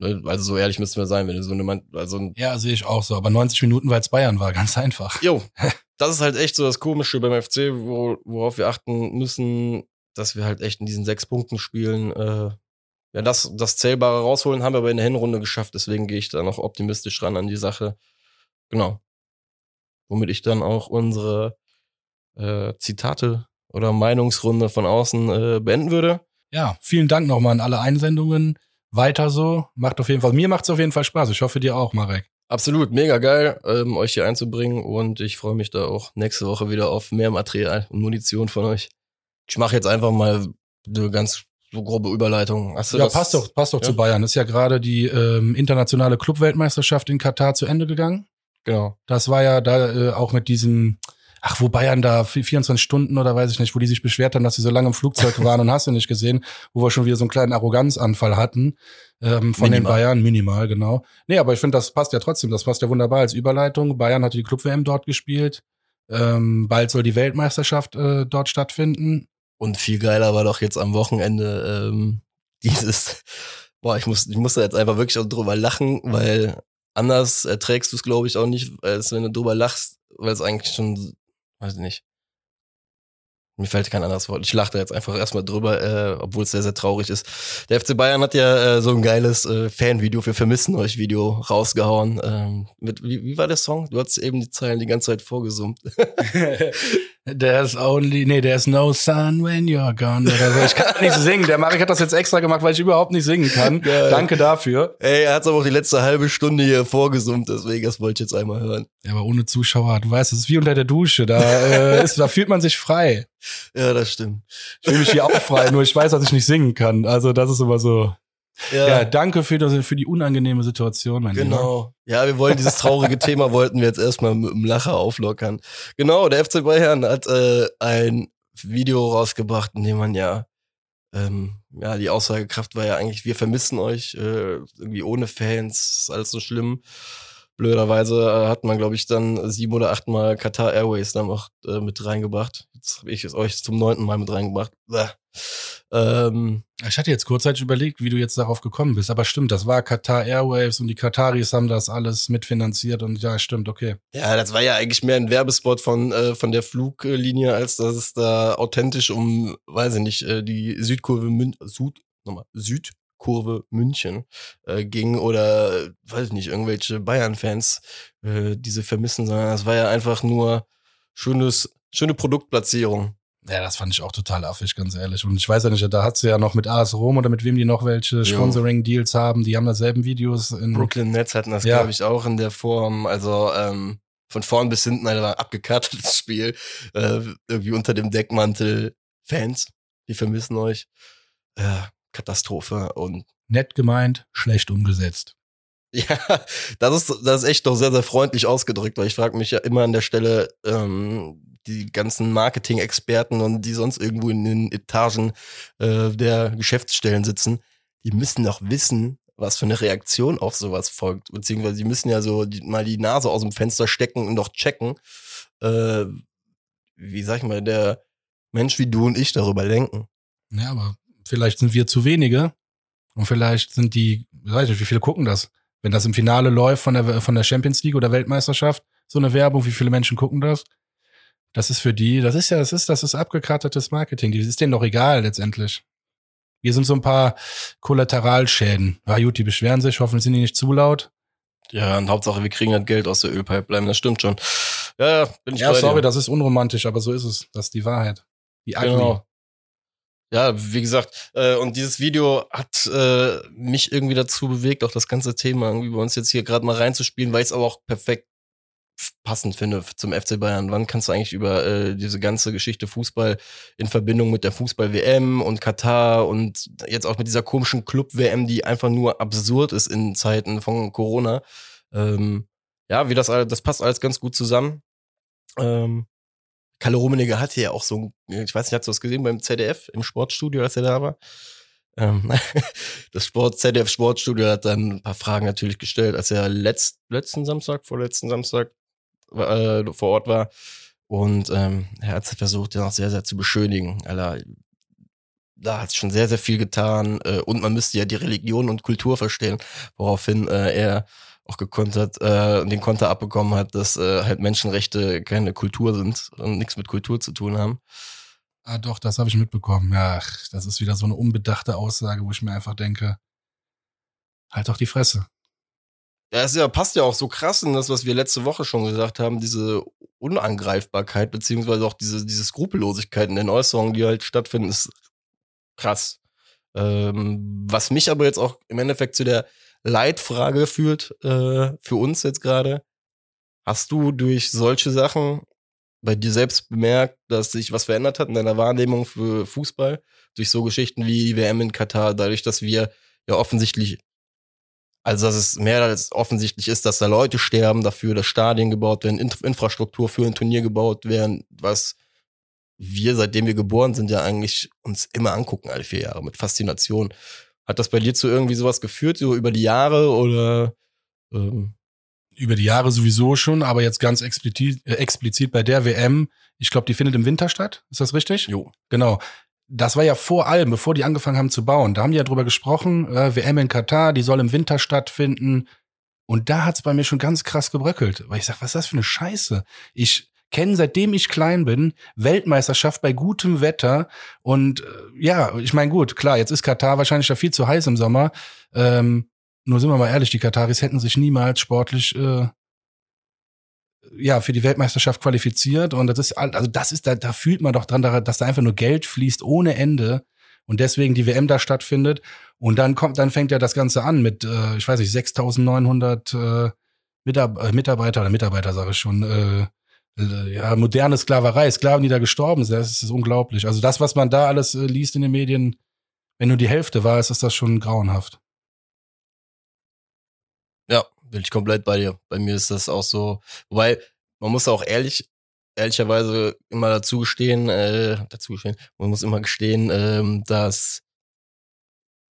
Ne, also so ehrlich müssten wir sein, wenn du so eine Mann, also Ja, sehe ich auch so. Aber 90 Minuten, weil es Bayern war, ganz einfach. Jo, das ist halt echt so das Komische beim FC, wo, worauf wir achten müssen, dass wir halt echt in diesen sechs Punkten spielen, äh, ja, das, das Zählbare rausholen, haben wir aber in der Hinrunde geschafft, deswegen gehe ich da noch optimistisch ran an die Sache. Genau. Womit ich dann auch unsere äh, Zitate oder Meinungsrunde von außen äh, beenden würde. Ja, vielen Dank nochmal an alle Einsendungen. Weiter so. Macht auf jeden Fall, mir macht es auf jeden Fall Spaß. Ich hoffe dir auch, Marek. Absolut, mega geil, ähm, euch hier einzubringen und ich freue mich da auch nächste Woche wieder auf mehr Material und Munition von euch. Ich mache jetzt einfach mal eine ganz so grobe Überleitung. Hast du ja, das? passt doch, passt doch Ja? zu Bayern. Ist ja gerade die ähm, internationale Clubweltmeisterschaft in Katar zu Ende gegangen. Genau. Das war ja da äh, auch mit diesem, ach, wo Bayern da 24 Stunden oder weiß ich nicht, wo die sich beschwert haben, dass sie so lange im Flugzeug waren und hast du nicht gesehen, wo wir schon wieder so einen kleinen Arroganzanfall hatten ähm, von den Minimal. Bayern, minimal, genau. Nee, aber ich finde, das passt ja trotzdem, das passt ja wunderbar als Überleitung. Bayern hatte die Club-WM dort gespielt. Ähm, bald soll die Weltmeisterschaft äh, dort stattfinden. Und viel geiler war doch jetzt am Wochenende ähm, dieses, boah, ich muss, ich muss da jetzt einfach wirklich auch drüber lachen, weil anders erträgst du es, glaube ich, auch nicht, als wenn du drüber lachst, weil es eigentlich schon, weiß ich nicht. Mir fällt kein anderes Wort. Ich lache da jetzt einfach erstmal drüber, äh, obwohl es sehr, sehr traurig ist. Der FC Bayern hat ja äh, so ein geiles äh, Fanvideo für Vermissen euch Video rausgehauen. Ähm, mit, wie, wie war der Song? Du hast eben die Zeilen die ganze Zeit vorgesummt. There's only, nee, there's no sun when you're gone oder so. Ich kann nicht singen. Der Marek hat das jetzt extra gemacht, weil ich überhaupt nicht singen kann. Geil. Danke dafür. Ey, er hat aber auch die letzte halbe Stunde hier vorgesummt, deswegen das wollte ich jetzt einmal hören. Ja, aber ohne Zuschauer, du weißt, es ist wie unter der Dusche. Da, äh, ist, da fühlt man sich frei. Ja, das stimmt. Ich fühle mich hier auch frei, nur ich weiß, dass ich nicht singen kann. Also das ist immer so. Ja, danke für, das, für die unangenehme Situation, mein Lieber. Genau. Ja, wir wollen dieses traurige Thema wollten wir jetzt erstmal mit dem Lacher auflockern. Genau, der FC Bayern hat äh, ein Video rausgebracht, in dem man ja ähm, ja, die Aussagekraft war ja eigentlich, wir vermissen euch, äh, irgendwie ohne Fans, ist alles so schlimm. Blöderweise äh, hat man, glaube ich, dann sieben oder achtmal Qatar Airways dann noch äh, mit reingebracht. Jetzt habe ich es euch zum neunten Mal mit reingebracht. Bäh. Ähm, Ich hatte jetzt kurzzeitig überlegt, wie du jetzt darauf gekommen bist. Aber stimmt, das war Qatar Airwaves und die Kataris haben das alles mitfinanziert und ja, stimmt, okay. Ja, das war ja eigentlich mehr ein Werbespot von, äh, von der Fluglinie, als dass es da authentisch um, weiß ich nicht, äh, die Südkurve Mün Süd, nochmal, Südkurve München äh, ging oder, weiß ich nicht, irgendwelche Bayern-Fans äh, diese vermissen, sondern das war ja einfach nur schönes, schöne Produktplatzierung. Ja, das fand ich auch total affig, ganz ehrlich. Und ich weiß ja nicht, da hat sie ja noch mit AS Rom oder mit wem die noch welche Sponsoring-Deals haben. Die haben dasselben Videos in Brooklyn Nets hatten das, Ja. glaube ich, auch in der Form. Also ähm, von vorn bis hinten ein abgekartetes Spiel. Äh, irgendwie unter dem Deckmantel Fans, die vermissen euch. Äh, Katastrophe. Und nett gemeint, schlecht umgesetzt. ja, das ist, das ist echt doch sehr, sehr freundlich ausgedrückt, weil ich frage mich ja immer an der Stelle, ähm, die ganzen Marketing-Experten und die sonst irgendwo in den Etagen äh, der Geschäftsstellen sitzen, die müssen doch wissen, was für eine Reaktion auf sowas folgt. Beziehungsweise die müssen ja so die, mal die Nase aus dem Fenster stecken und doch checken, äh, wie sag ich mal, der Mensch wie du und ich darüber denken. Ja, aber vielleicht sind wir zu wenige und vielleicht sind die, weiß ich nicht, wie viele gucken das? Wenn das im Finale läuft von der, von der Champions League oder Weltmeisterschaft, so eine Werbung, wie viele Menschen gucken das? Das ist für die, das ist ja, das ist, das ist abgekartetes Marketing. Das ist denen doch egal letztendlich. Wir sind so ein paar Kollateralschäden. Ja gut, die beschweren sich, hoffentlich sind die nicht zu laut. Ja, und Hauptsache, wir kriegen das Geld aus der Ölpipeline, das stimmt schon. Ja, bin ich Ja, sorry, dir. das ist unromantisch, aber so ist es. Das ist die Wahrheit. Die ugly. Genau. Ja, wie gesagt, äh, und dieses Video hat äh, mich irgendwie dazu bewegt, auch das ganze Thema irgendwie bei uns jetzt hier gerade mal reinzuspielen, weil ich es aber auch perfekt passend finde zum FC Bayern. Wann kannst du eigentlich über äh, diese ganze Geschichte Fußball in Verbindung mit der Fußball-WM und Katar und jetzt auch mit dieser komischen Club-WM, die einfach nur absurd ist in Zeiten von Corona. Ähm, ja, wie das das passt alles ganz gut zusammen. Ähm, Kalle Rummenigge hatte ja auch so, ich weiß nicht, hast du das gesehen beim ZDF im Sportstudio, als er da war? Ähm, das Sport, ZDF Sportstudio hat dann ein paar Fragen natürlich gestellt, als er letzt, letzten Samstag, vorletzten Samstag äh, vor Ort war. Und ähm, er hat versucht, den auch sehr, sehr zu beschönigen. Alter, da hat schon sehr, sehr viel getan. Äh, und man müsste ja die Religion und Kultur verstehen, woraufhin äh, er auch gekontert, äh, den Konter abbekommen hat, dass äh, halt Menschenrechte keine Kultur sind und nichts mit Kultur zu tun haben. Ah, doch, das habe ich mitbekommen. Ja, das ist wieder so eine unbedachte Aussage, wo ich mir einfach denke, halt doch die Fresse. Ja, es ja, passt ja auch so krass in das, was wir letzte Woche schon gesagt haben, diese Unangreifbarkeit, beziehungsweise auch diese, diese Skrupellosigkeit in den Äußerungen, die halt stattfinden, ist krass. Ähm, was mich aber jetzt auch im Endeffekt zu der Leitfrage führt, äh, für uns jetzt gerade. Hast du durch solche Sachen bei dir selbst bemerkt, dass sich was verändert hat in deiner Wahrnehmung für Fußball? Durch so Geschichten wie WM in Katar, dadurch, dass wir ja offensichtlich, also dass es mehr als offensichtlich ist, dass da Leute sterben dafür, dass Stadien gebaut werden, Infrastruktur für ein Turnier gebaut werden, was wir, seitdem wir geboren sind, ja eigentlich uns immer angucken, alle vier Jahre, mit Faszination. Hat das bei dir zu irgendwie sowas geführt, so über die Jahre oder? Ähm? Über die Jahre sowieso schon, aber jetzt ganz explizit, äh, explizit bei der WM. Ich glaube, die findet im Winter statt. Ist das richtig? Jo. Genau. Das war ja vor allem, bevor die angefangen haben zu bauen. Da haben die ja drüber gesprochen, äh, WM in Katar, die soll im Winter stattfinden. Und da hat's bei mir schon ganz krass gebröckelt. Weil ich sag, was ist das für eine Scheiße? Ich kenne, seitdem ich klein bin, Weltmeisterschaft bei gutem Wetter. Und äh, ja, ich meine, gut, klar, jetzt ist Katar wahrscheinlich da viel zu heiß im Sommer. Ähm, nur sind wir mal ehrlich, die Kataris hätten sich niemals sportlich äh, ja für die Weltmeisterschaft qualifiziert. Und das ist also das ist da, da fühlt man doch dran, dass da einfach nur Geld fließt ohne Ende und deswegen die WM da stattfindet. Und dann kommt, dann fängt ja das Ganze an mit, äh, ich weiß nicht, 6.900 äh, Mitarbeiter oder Mitarbeiter sage ich schon, äh, äh, ja, moderne Sklaverei, Sklaven, die da gestorben sind, das ist unglaublich. Also das, was man da alles äh, liest in den Medien, wenn nur die Hälfte war, ist, ist das schon grauenhaft. Ja, bin ich komplett bei dir. Bei mir ist das auch so. Wobei, man muss auch ehrlich, ehrlicherweise immer dazu gestehen, äh, dazu gestehen, man muss immer gestehen, ähm, dass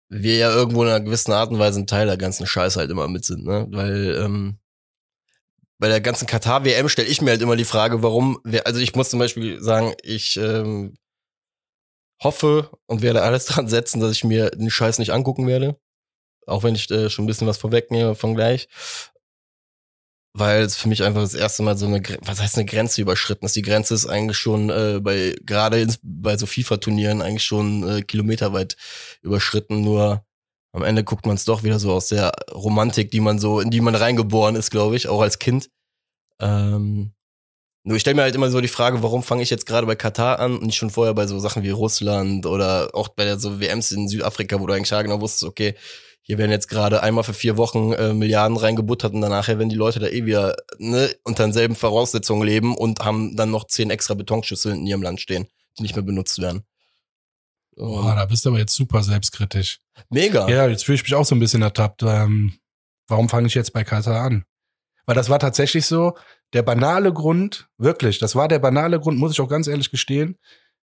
wir ja irgendwo in einer gewissen Art und Weise ein Teil der ganzen Scheiße halt immer mit sind, ne? Weil ähm, bei der ganzen Katar-WM stelle ich mir halt immer die Frage, warum, wir, also ich muss zum Beispiel sagen, ich ähm, hoffe und werde alles dran setzen, dass ich mir den Scheiß nicht angucken werde. Auch wenn ich äh, schon ein bisschen was vorwegnehme von gleich. Weil es für mich einfach das erste Mal so eine, was heißt eine Grenze überschritten ist. Die Grenze ist eigentlich schon äh, bei, gerade bei so FIFA-Turnieren eigentlich schon äh, kilometerweit überschritten. Nur am Ende guckt man es doch wieder so aus der Romantik, die man so, in die man reingeboren ist, glaube ich, auch als Kind. Ähm, nur ich stelle mir halt immer so die Frage, warum fange ich jetzt gerade bei Katar an und nicht schon vorher bei so Sachen wie Russland oder auch bei der so WMs in Südafrika, wo du eigentlich ja genau wusstest, okay, hier werden jetzt gerade einmal für vier Wochen äh, Milliarden reingebuttert und danach werden die Leute da eh wieder ne, unter denselben Voraussetzungen leben und haben dann noch zehn extra Betonschüsseln in ihrem Land stehen, die nicht mehr benutzt werden. Boah, da bist du aber jetzt super selbstkritisch. Mega. Ja, jetzt fühle ich mich auch so ein bisschen ertappt. Ähm, warum fange ich jetzt bei Katar an? Weil das war tatsächlich so, der banale Grund, wirklich, das war der banale Grund, muss ich auch ganz ehrlich gestehen,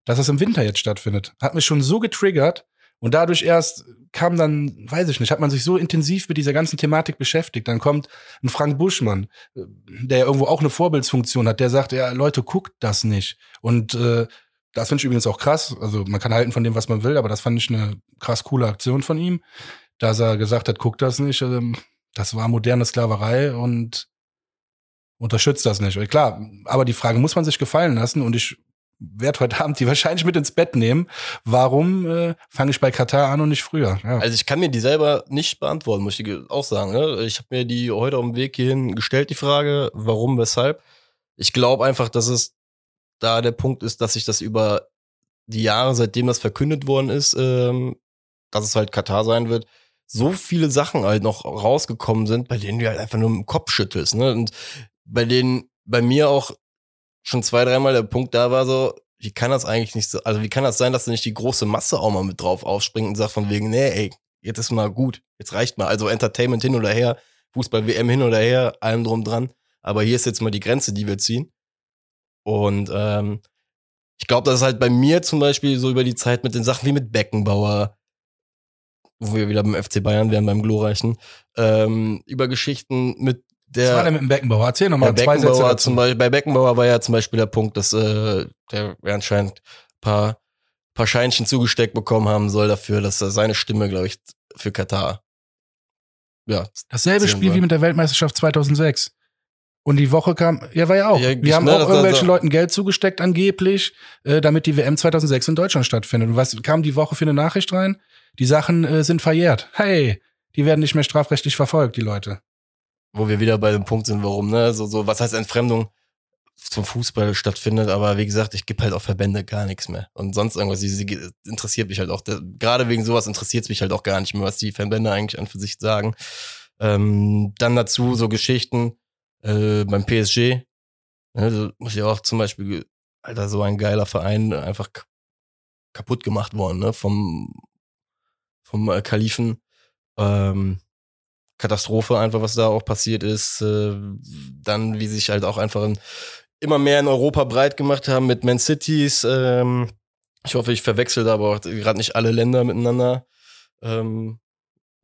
dass es im Winter jetzt stattfindet. Hat mich schon so getriggert und dadurch erst kam dann, weiß ich nicht, hat man sich so intensiv mit dieser ganzen Thematik beschäftigt. Dann kommt ein Frank Buschmann, äh, der ja irgendwo auch eine Vorbildsfunktion hat, der sagt, ja, Leute, guckt das nicht. Und äh, das finde ich übrigens auch krass. Also man kann halten von dem, was man will, aber das fand ich eine krass coole Aktion von ihm, dass er gesagt hat, guckt das nicht. Ähm, das war moderne Sklaverei und unterstützt das nicht. Klar, aber die Frage muss man sich gefallen lassen und ich werde heute Abend die wahrscheinlich mit ins Bett nehmen. Warum äh, fange ich bei Katar an und nicht früher? Ja. Also ich kann mir die selber nicht beantworten, muss ich auch sagen. Ne? Ich habe mir die heute auf dem Weg hierhin gestellt, die Frage, warum, weshalb. Ich glaube einfach, dass es da der Punkt ist, dass sich das über die Jahre, seitdem das verkündet worden ist, ähm, dass es halt Katar sein wird, so viele Sachen halt noch rausgekommen sind, bei denen du halt einfach nur im Kopf schüttelst, ne? Und bei denen bei mir auch schon zwei, dreimal der Punkt da war so, wie kann das eigentlich nicht so, also wie kann das sein, dass da nicht die große Masse auch mal mit drauf aufspringt und sagt von wegen, nee, ey, jetzt ist mal gut, jetzt reicht mal. Also Entertainment hin oder her, Fußball WM hin oder her, allem drum dran. Aber hier ist jetzt mal die Grenze, die wir ziehen. Und ähm, ich glaube, das ist halt bei mir zum Beispiel so über die Zeit mit den Sachen wie mit Beckenbauer, wo wir wieder beim FC Bayern wären, beim Glorreichen, ähm, über Geschichten mit der. Was war denn mit dem Beckenbauer? Erzähl nochmal zwei Sätze dazu. Zum Beispiel, bei Beckenbauer war ja zum Beispiel der Punkt, dass äh, der anscheinend paar, paar Scheinchen zugesteckt bekommen haben soll dafür, dass er seine Stimme, glaube ich, für Katar. Ja. Dasselbe Spiel war. wie mit der Weltmeisterschaft 2006. Und die Woche kam, ja, war ja auch. Ja, wir haben auch irgendwelchen Leuten Geld zugesteckt, angeblich, äh, damit die WM 2006 in Deutschland stattfindet. Und was kam die Woche für eine Nachricht rein? Die Sachen äh, sind verjährt. Hey, die werden nicht mehr strafrechtlich verfolgt, die Leute. Wo wir wieder bei dem Punkt sind, warum, ne? So, so, was heißt Entfremdung zum Fußball stattfindet, aber wie gesagt, ich gebe halt auf Verbände gar nichts mehr. Und sonst irgendwas, die, die interessiert mich halt auch. Gerade wegen sowas interessiert es mich halt auch gar nicht mehr, was die Verbände eigentlich an für sich sagen. Ähm, dann dazu so Geschichten, äh, beim PSG, ne, muss ich auch zum Beispiel, Alter, so ein geiler Verein, einfach kaputt gemacht worden, ne, vom, vom äh, Kalifen. Ähm, Katastrophe einfach, was da auch passiert ist. Äh, dann, wie sich halt auch einfach in, immer mehr in Europa breit gemacht haben mit Man Cities. Ähm, ich hoffe, ich verwechsel da aber auch gerade nicht alle Länder miteinander. Ähm,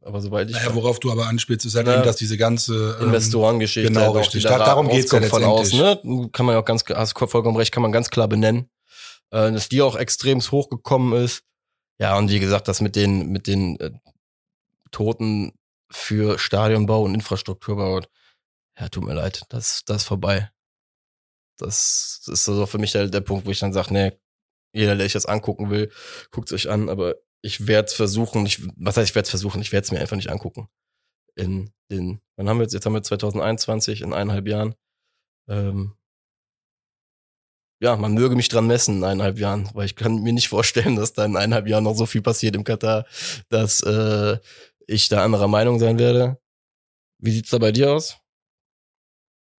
aber sobald ich. Naja, worauf du aber anspielst, ist halt eben, dass diese ganze ähm, Investorengeschichte. Genau, halt richtig. Da, darum geht's ja von aus, ne? Kann man ja auch ganz, hast vollkommen recht, kann man ganz klar benennen. Äh, dass die auch extrem hochgekommen ist. Ja, und wie gesagt, das mit den, mit den äh, Toten für Stadionbau und Infrastrukturbau, ja, tut mir leid, das, das ist vorbei. Das ist also für mich der, der Punkt, wo ich dann sage, nee, jeder, der sich das angucken will, guckt es euch an, aber ich werde es versuchen, ich, was heißt, ich werde es versuchen, ich werde es mir einfach nicht angucken. In den, wann haben wir jetzt, jetzt haben wir 2021, in eineinhalb Jahren. Ähm, ja, man möge mich dran messen in eineinhalb Jahren, weil ich kann mir nicht vorstellen, dass da in eineinhalb Jahren noch so viel passiert im Katar, dass äh, ich da anderer Meinung sein werde. Wie sieht's da bei dir aus?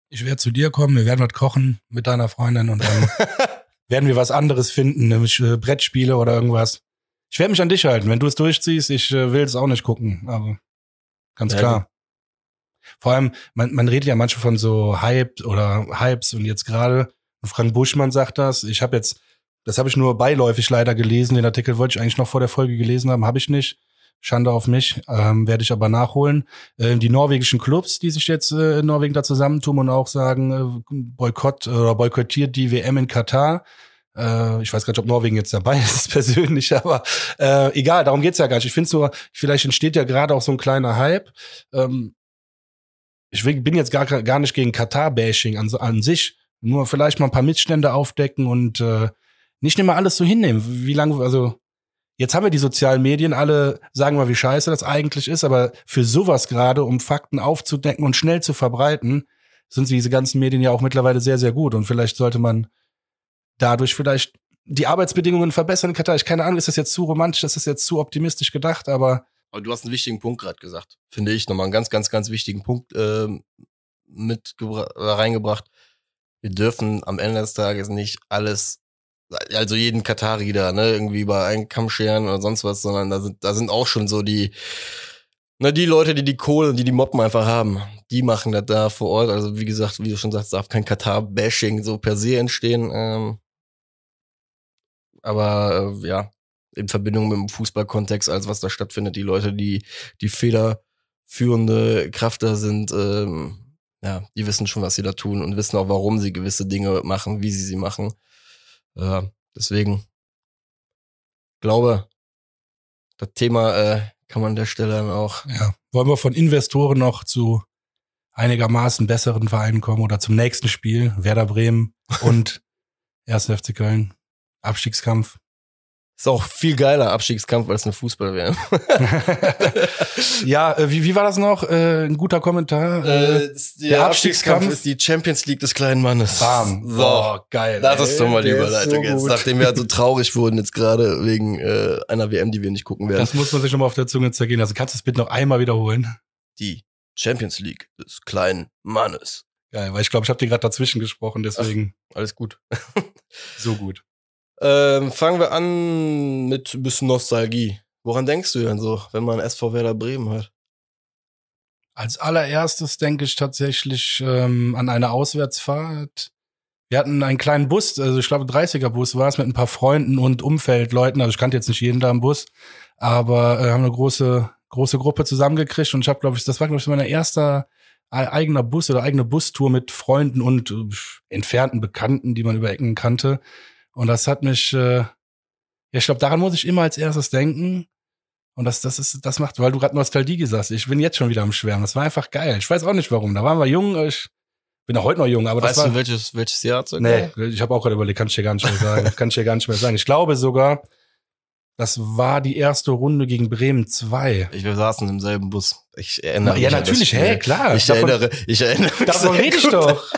Ich werde zu dir kommen, wir werden was kochen mit deiner Freundin und dann werden wir was anderes finden, nämlich äh, Brettspiele oder irgendwas. Ich werde mich an dich halten. Wenn du es durchziehst, ich äh, will es auch nicht gucken. Aber ganz ja, klar. Vor allem, man, man redet ja manchmal von so Hype oder Hypes und jetzt gerade, Frank Buschmann sagt das. Ich habe jetzt, das habe ich nur beiläufig leider gelesen. Den Artikel wollte ich eigentlich noch vor der Folge gelesen haben, habe ich nicht. Schande auf mich, ähm, werde ich aber nachholen. Äh, die norwegischen Clubs, die sich jetzt äh, in Norwegen da zusammentun und auch sagen, äh, Boykott oder boykottiert die WM in Katar, äh, ich weiß gar nicht, ob Norwegen jetzt dabei ist persönlich, aber äh, egal, darum geht's ja gar nicht. Ich finde so, vielleicht entsteht ja gerade auch so ein kleiner Hype. Ähm, ich bin jetzt gar, gar nicht gegen Katar-Bashing an, an sich, nur vielleicht mal ein paar Missstände aufdecken und äh, nicht immer alles so hinnehmen. Wie lange, also jetzt haben wir die sozialen Medien, alle sagen mal, wie scheiße das eigentlich ist, aber für sowas gerade, um Fakten aufzudecken und schnell zu verbreiten, sind diese ganzen Medien ja auch mittlerweile sehr, sehr gut. Und vielleicht sollte man dadurch vielleicht die Arbeitsbedingungen verbessern in Katar. Ich keine Ahnung, ist das jetzt zu romantisch, ist das jetzt zu optimistisch gedacht, aber. Aber du hast einen wichtigen Punkt gerade gesagt, finde ich. Nochmal einen ganz, ganz, ganz wichtigen Punkt äh, mit reingebracht. Wir dürfen am Ende des Tages nicht alles, also jeden Katari da, ne, irgendwie über einen Kamm scheren oder sonst was, sondern da sind, da sind auch schon so die, na, die Leute, die die Kohle, die die Moppen einfach haben, die machen das da vor Ort. Also wie gesagt, wie du schon sagst, darf kein Katar-Bashing so per se entstehen. Ähm, aber äh, ja, in Verbindung mit dem Fußballkontext, als was da stattfindet, die Leute, die die federführende Kraft da sind, ähm, ja, die wissen schon, was sie da tun und wissen auch, warum sie gewisse Dinge machen, wie sie sie machen. Äh, deswegen glaube, das Thema äh, kann man an der Stelle dann auch. Ja, wollen wir von Investoren noch zu einigermaßen besseren Vereinen kommen oder zum nächsten Spiel, Werder Bremen und 1. FC Köln. Abstiegskampf. Ist auch viel geiler Abstiegskampf als eine Fußball wäre. ja, äh, wie, wie war das noch? Äh, ein guter Kommentar. Äh, äh der Abstiegskampf, ist die Champions League des kleinen Mannes. Bam. So, oh, geil. Das ist doch mal die Überleitung so jetzt, nachdem wir halt so traurig wurden jetzt gerade wegen äh, einer WM, die wir nicht gucken werden. Das muss man sich nochmal auf der Zunge zergehen. Also kannst du es bitte noch einmal wiederholen? Die Champions League des kleinen Mannes. Geil, weil ich glaube, ich habe dir gerade dazwischen gesprochen, deswegen Alles gut. so gut. Ähm, fangen wir an mit ein bisschen Nostalgie. Woran denkst du denn so, wenn man SV Werder Bremen hört? Als allererstes denke ich tatsächlich ähm, an eine Auswärtsfahrt. Wir hatten einen kleinen Bus, also ich glaube 30er Bus war es mit ein paar Freunden und Umfeldleuten. Also ich kannte jetzt nicht jeden da im Bus, aber äh, haben eine große große Gruppe zusammengekriegt und ich habe glaube ich, das war glaube ich mein erster eigener Bus oder eigene Bustour mit Freunden und äh, entfernten Bekannten, die man über Ecken kannte. Und das hat mich, äh, ja, ich glaube, daran muss ich immer als erstes denken. Und das, das ist, das macht, weil du gerade Nostalgie gesagt hast. Ich bin jetzt schon wieder am Schwärmen. Das war einfach geil. Ich weiß auch nicht warum. Da waren wir jung. Ich bin auch heute noch jung, aber weißt das war. du, welches, welches Jahr? circa? nee, ich habe auch gerade überlegt, kann ich dir gar nicht mehr sagen. kann ich dir gar nicht mehr sagen. Ich glaube sogar, das war die erste Runde gegen Bremen 2. Ich, wir saßen im selben Bus. Ich erinnere mich. Ja, natürlich, hä, klar. Ich Davon- erinnere, ich erinnere mich. Davon rede ich doch.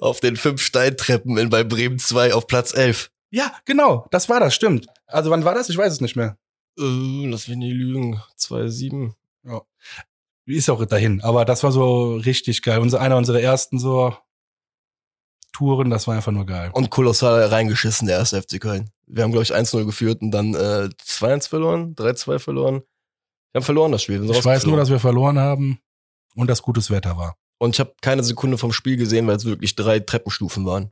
Auf den fünf Steintreppen in bei Bremen 2 auf Platz 11. Ja, genau. Das war das, stimmt. Also wann war das? Ich weiß es nicht mehr. Äh, lass mich nicht lügen. 2,7. Ist auch dahin. Aber das war so richtig geil. Unser, einer unserer ersten so Touren, das war einfach nur geil. Und kolossal reingeschissen, der erste FC Köln. Wir haben, glaube ich, 1-0 geführt und dann äh, 2-1 verloren, 3-2 verloren. Wir haben verloren das Spiel. Ich weiß nur, dass wir verloren haben und dass gutes Wetter war. Und ich habe keine Sekunde vom Spiel gesehen, weil es wirklich drei Treppenstufen waren.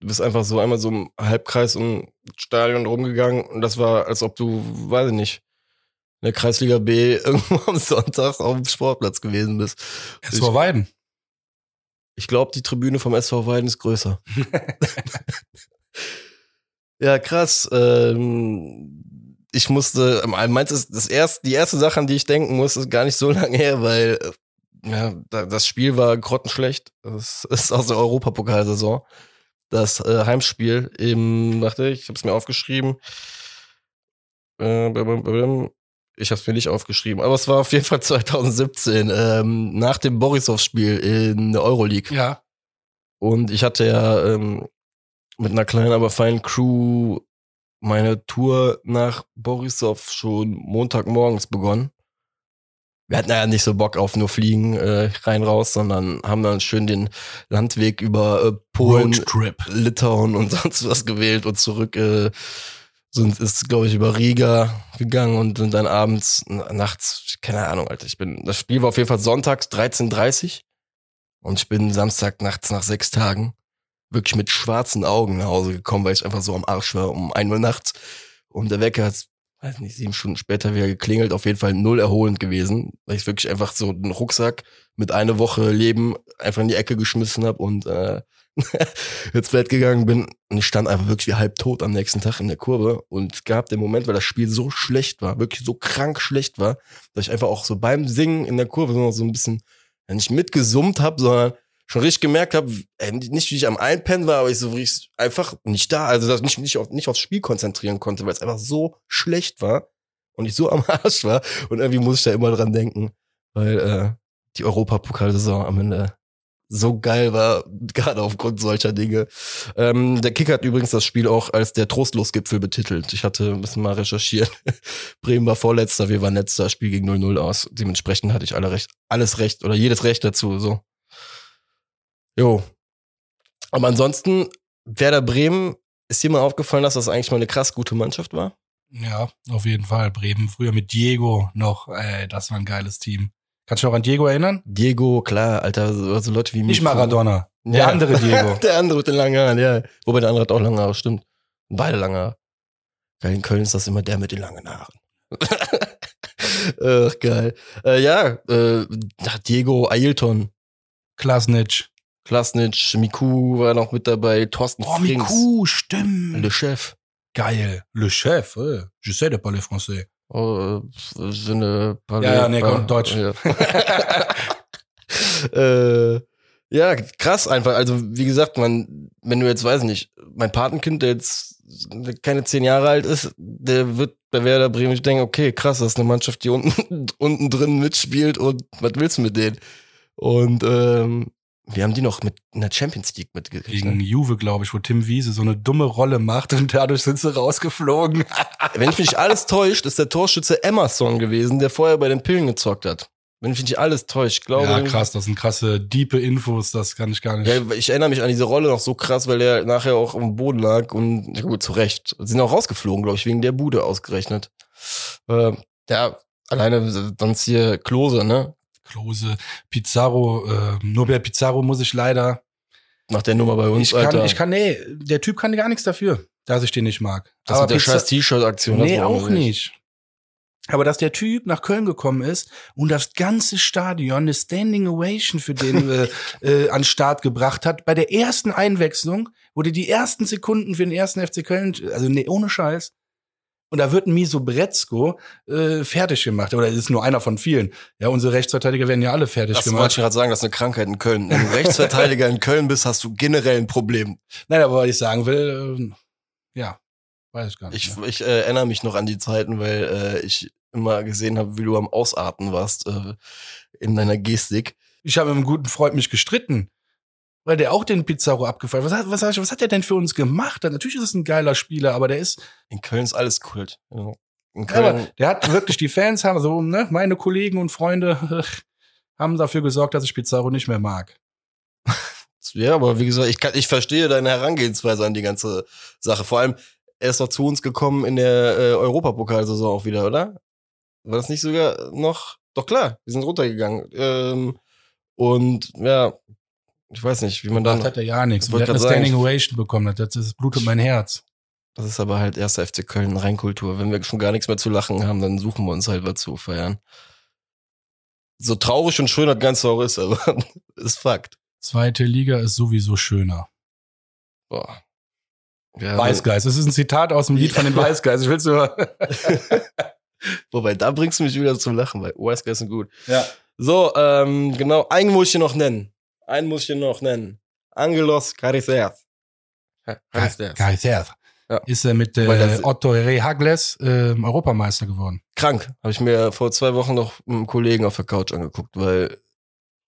Du bist einfach so einmal so im Halbkreis um Stadion rumgegangen und das war, als ob du, weiß ich nicht, in der Kreisliga B irgendwo am Sonntag auf dem Sportplatz gewesen bist. War Weiden. Ich glaube, die Tribüne vom SV Weiden ist größer. ja, krass. Ähm, ich musste, meinst du, das erste, die erste Sache, an die ich denken muss, ist gar nicht so lange her, weil äh, ja, da- das Spiel war grottenschlecht. Das ist aus der Europapokalsaison. Das äh, Heimspiel im, warte, ich habe es mir aufgeschrieben. Äh. Ich habe es mir nicht aufgeschrieben, aber es war auf jeden Fall 2017 ähm, nach dem Borisov-Spiel in der Euroleague. Ja. Und ich hatte ja ähm, mit einer kleinen, aber feinen Crew meine Tour nach Borisov schon Montagmorgens begonnen. Wir hatten ja nicht so Bock auf nur Fliegen äh, rein raus, sondern haben dann schön den Landweg über äh, Polen. Litauen und sonst was gewählt und zurück äh, sind ist glaube ich über Riga gegangen und sind dann abends nachts keine Ahnung Alter ich bin das Spiel war auf jeden Fall sonntags 13:30 und ich bin Samstag nachts nach sechs Tagen wirklich mit schwarzen Augen nach Hause gekommen weil ich einfach so am Arsch war um ein Uhr nachts und der Wecker hat weiß nicht sieben Stunden später wieder geklingelt auf jeden Fall null erholend gewesen weil ich wirklich einfach so einen Rucksack mit einer Woche Leben einfach in die Ecke geschmissen habe und äh, ins Bett gegangen bin. Und ich stand einfach wirklich wie halb tot am nächsten Tag in der Kurve. Und gab den Moment, weil das Spiel so schlecht war, wirklich so krank schlecht war, dass ich einfach auch so beim Singen in der Kurve so ein bisschen ja, nicht mitgesummt habe, sondern schon richtig gemerkt habe, nicht wie ich am Einpennen war, aber ich so richtig einfach nicht da, also dass ich mich nicht, auf, nicht aufs Spiel konzentrieren konnte, weil es einfach so schlecht war und ich so am Arsch war und irgendwie muss ich da immer dran denken, weil äh, die Europapokalsaison am Ende so geil war, gerade aufgrund solcher Dinge. Ähm, der Kicker hat übrigens das Spiel auch als der Trostlosgipfel betitelt. Ich hatte ein bisschen mal recherchiert. Bremen war vorletzter, wir waren letzter, Spiel gegen 0-0 aus. Dementsprechend hatte ich alle recht, alles recht oder jedes Recht dazu. So. Jo. Aber ansonsten, Werder Bremen, ist dir mal aufgefallen, dass das eigentlich mal eine krass gute Mannschaft war? Ja, auf jeden Fall. Bremen früher mit Diego noch, ey, das war ein geiles Team. Kannst du dich noch an Diego erinnern? Diego, klar, Alter, so, so Leute wie Nicht Miku. Maradona. Der Ja. andere Diego. der andere mit den langen Haaren, ja. Wobei der andere hat auch lange Haare, stimmt. Beide lange Haare. Geil, in Köln ist das immer der mit den langen Haaren. Ach, geil. Äh, ja, äh, Diego, Ailton, Klasnitsch. Klasnitsch, Miku war noch mit dabei, Thorsten Oh, Frings, Miku, stimmt. Le Chef. Geil. Le Chef, äh. Je sais de parler français. Oh, äh, je ne parle Ja, ja, nee, komm, Deutsch. Ja. äh, ja, krass einfach. Also, wie gesagt, man, wenn du jetzt, weiß nicht, mein Patenkind, der jetzt keine zehn Jahre alt ist, der wird bei Werder Bremen, ich denke, okay, krass, das ist eine Mannschaft, die unten, unten drin mitspielt und was willst du mit denen? Und ähm, wir haben die noch mit in der Champions League mitgekriegt. Gegen Ne? Juve, glaube ich, wo Tim Wiese so eine dumme Rolle macht und dadurch sind sie rausgeflogen. Wenn mich nicht alles täuscht, ist der Torschütze Emerson gewesen, der vorher bei den Pillen gezockt hat. wenn mich nicht alles täuscht, ich glaube. Ja, krass, das sind krasse, diepe Infos, das kann ich gar nicht. Ja, ich erinnere mich an diese Rolle noch so krass, weil er nachher auch am Boden lag und gut, zu Recht. Sie sind auch rausgeflogen, glaube ich, wegen der Bude ausgerechnet. Äh, ja, alleine sonst hier Klose, ne? Klose, Pizarro, äh, nur bei Pizarro muss ich leider. Nach der Nummer bei uns, Ich kann, Alter. ich kann, nee, der Typ kann gar nichts dafür, dass ich den nicht mag. das mit der Pizza- scheiß T-Shirt-Aktion. Nee, auch nicht. Aber dass der Typ nach Köln gekommen ist und das ganze Stadion eine Standing Ovation für den äh, äh, an Start gebracht hat, bei der ersten Einwechslung wurde die ersten Sekunden für den ersten FC Köln, also nee, ohne Scheiß. Und da wird ein Miso Brezko äh, fertig gemacht. Oder ist nur einer von vielen. Ja, unsere Rechtsverteidiger werden ja alle fertig Das wollte gemacht. ich gerade sagen, das ist eine Krankheit in Köln. Wenn du Rechtsverteidiger in Köln bist, hast du generell ein Problem. Nein, aber was ich sagen will, äh, ja, weiß ich gar nicht. Ich, ich äh, erinnere mich noch an die Zeiten, weil äh, ich immer gesehen habe, wie du am Ausarten warst äh, in deiner Gestik. Ich habe mit einem guten Freund mich gestritten, weil der auch den Pizarro abgefallen. Was hat, was, hat- was hat der denn für uns gemacht? Natürlich ist es ein geiler Spieler, aber der ist, In Köln ist alles Kult. Ja. In Köln, aber der hat wirklich die Fans haben so, ne, meine Kollegen und Freunde haben dafür gesorgt, dass ich Pizarro nicht mehr mag. ja, aber wie gesagt, ich, kann, ich verstehe deine Herangehensweise an die ganze Sache. Vor allem, er ist doch zu uns gekommen in der äh, Europapokalsaison auch wieder, oder? War das nicht sogar noch? Doch klar, wir sind runtergegangen. Ähm, und ja, ich weiß nicht, wie man dann. hat er ja nichts. Ich Wir hat eine sagen, Standing Ovation bekommen. Das, das blutet mein Herz. Das ist aber halt erster FC Köln Reinkultur. Wenn wir schon gar nichts mehr zu lachen haben, dann suchen wir uns halt was zu feiern. So traurig und schön das Ganze auch ist, aber ist Fakt. Zweite Liga ist sowieso schöner. Boah. Ja, Weißgeist. Das ist ein Zitat aus dem Lied von den Weißgeist. Ich will's nur. Wobei, da bringst du mich wieder zum Lachen, weil Weißgeist sind gut. ja. So, ähm, genau, einen muss ich hier noch nennen. Einen muss ich hier noch nennen. Angelos Cariceas. Cariceas. Caricer. Ja. Ist er mit äh, Otto Rehagles äh, Europameister geworden. Krank. Habe ich mir vor zwei Wochen noch mit einem Kollegen auf der Couch angeguckt, weil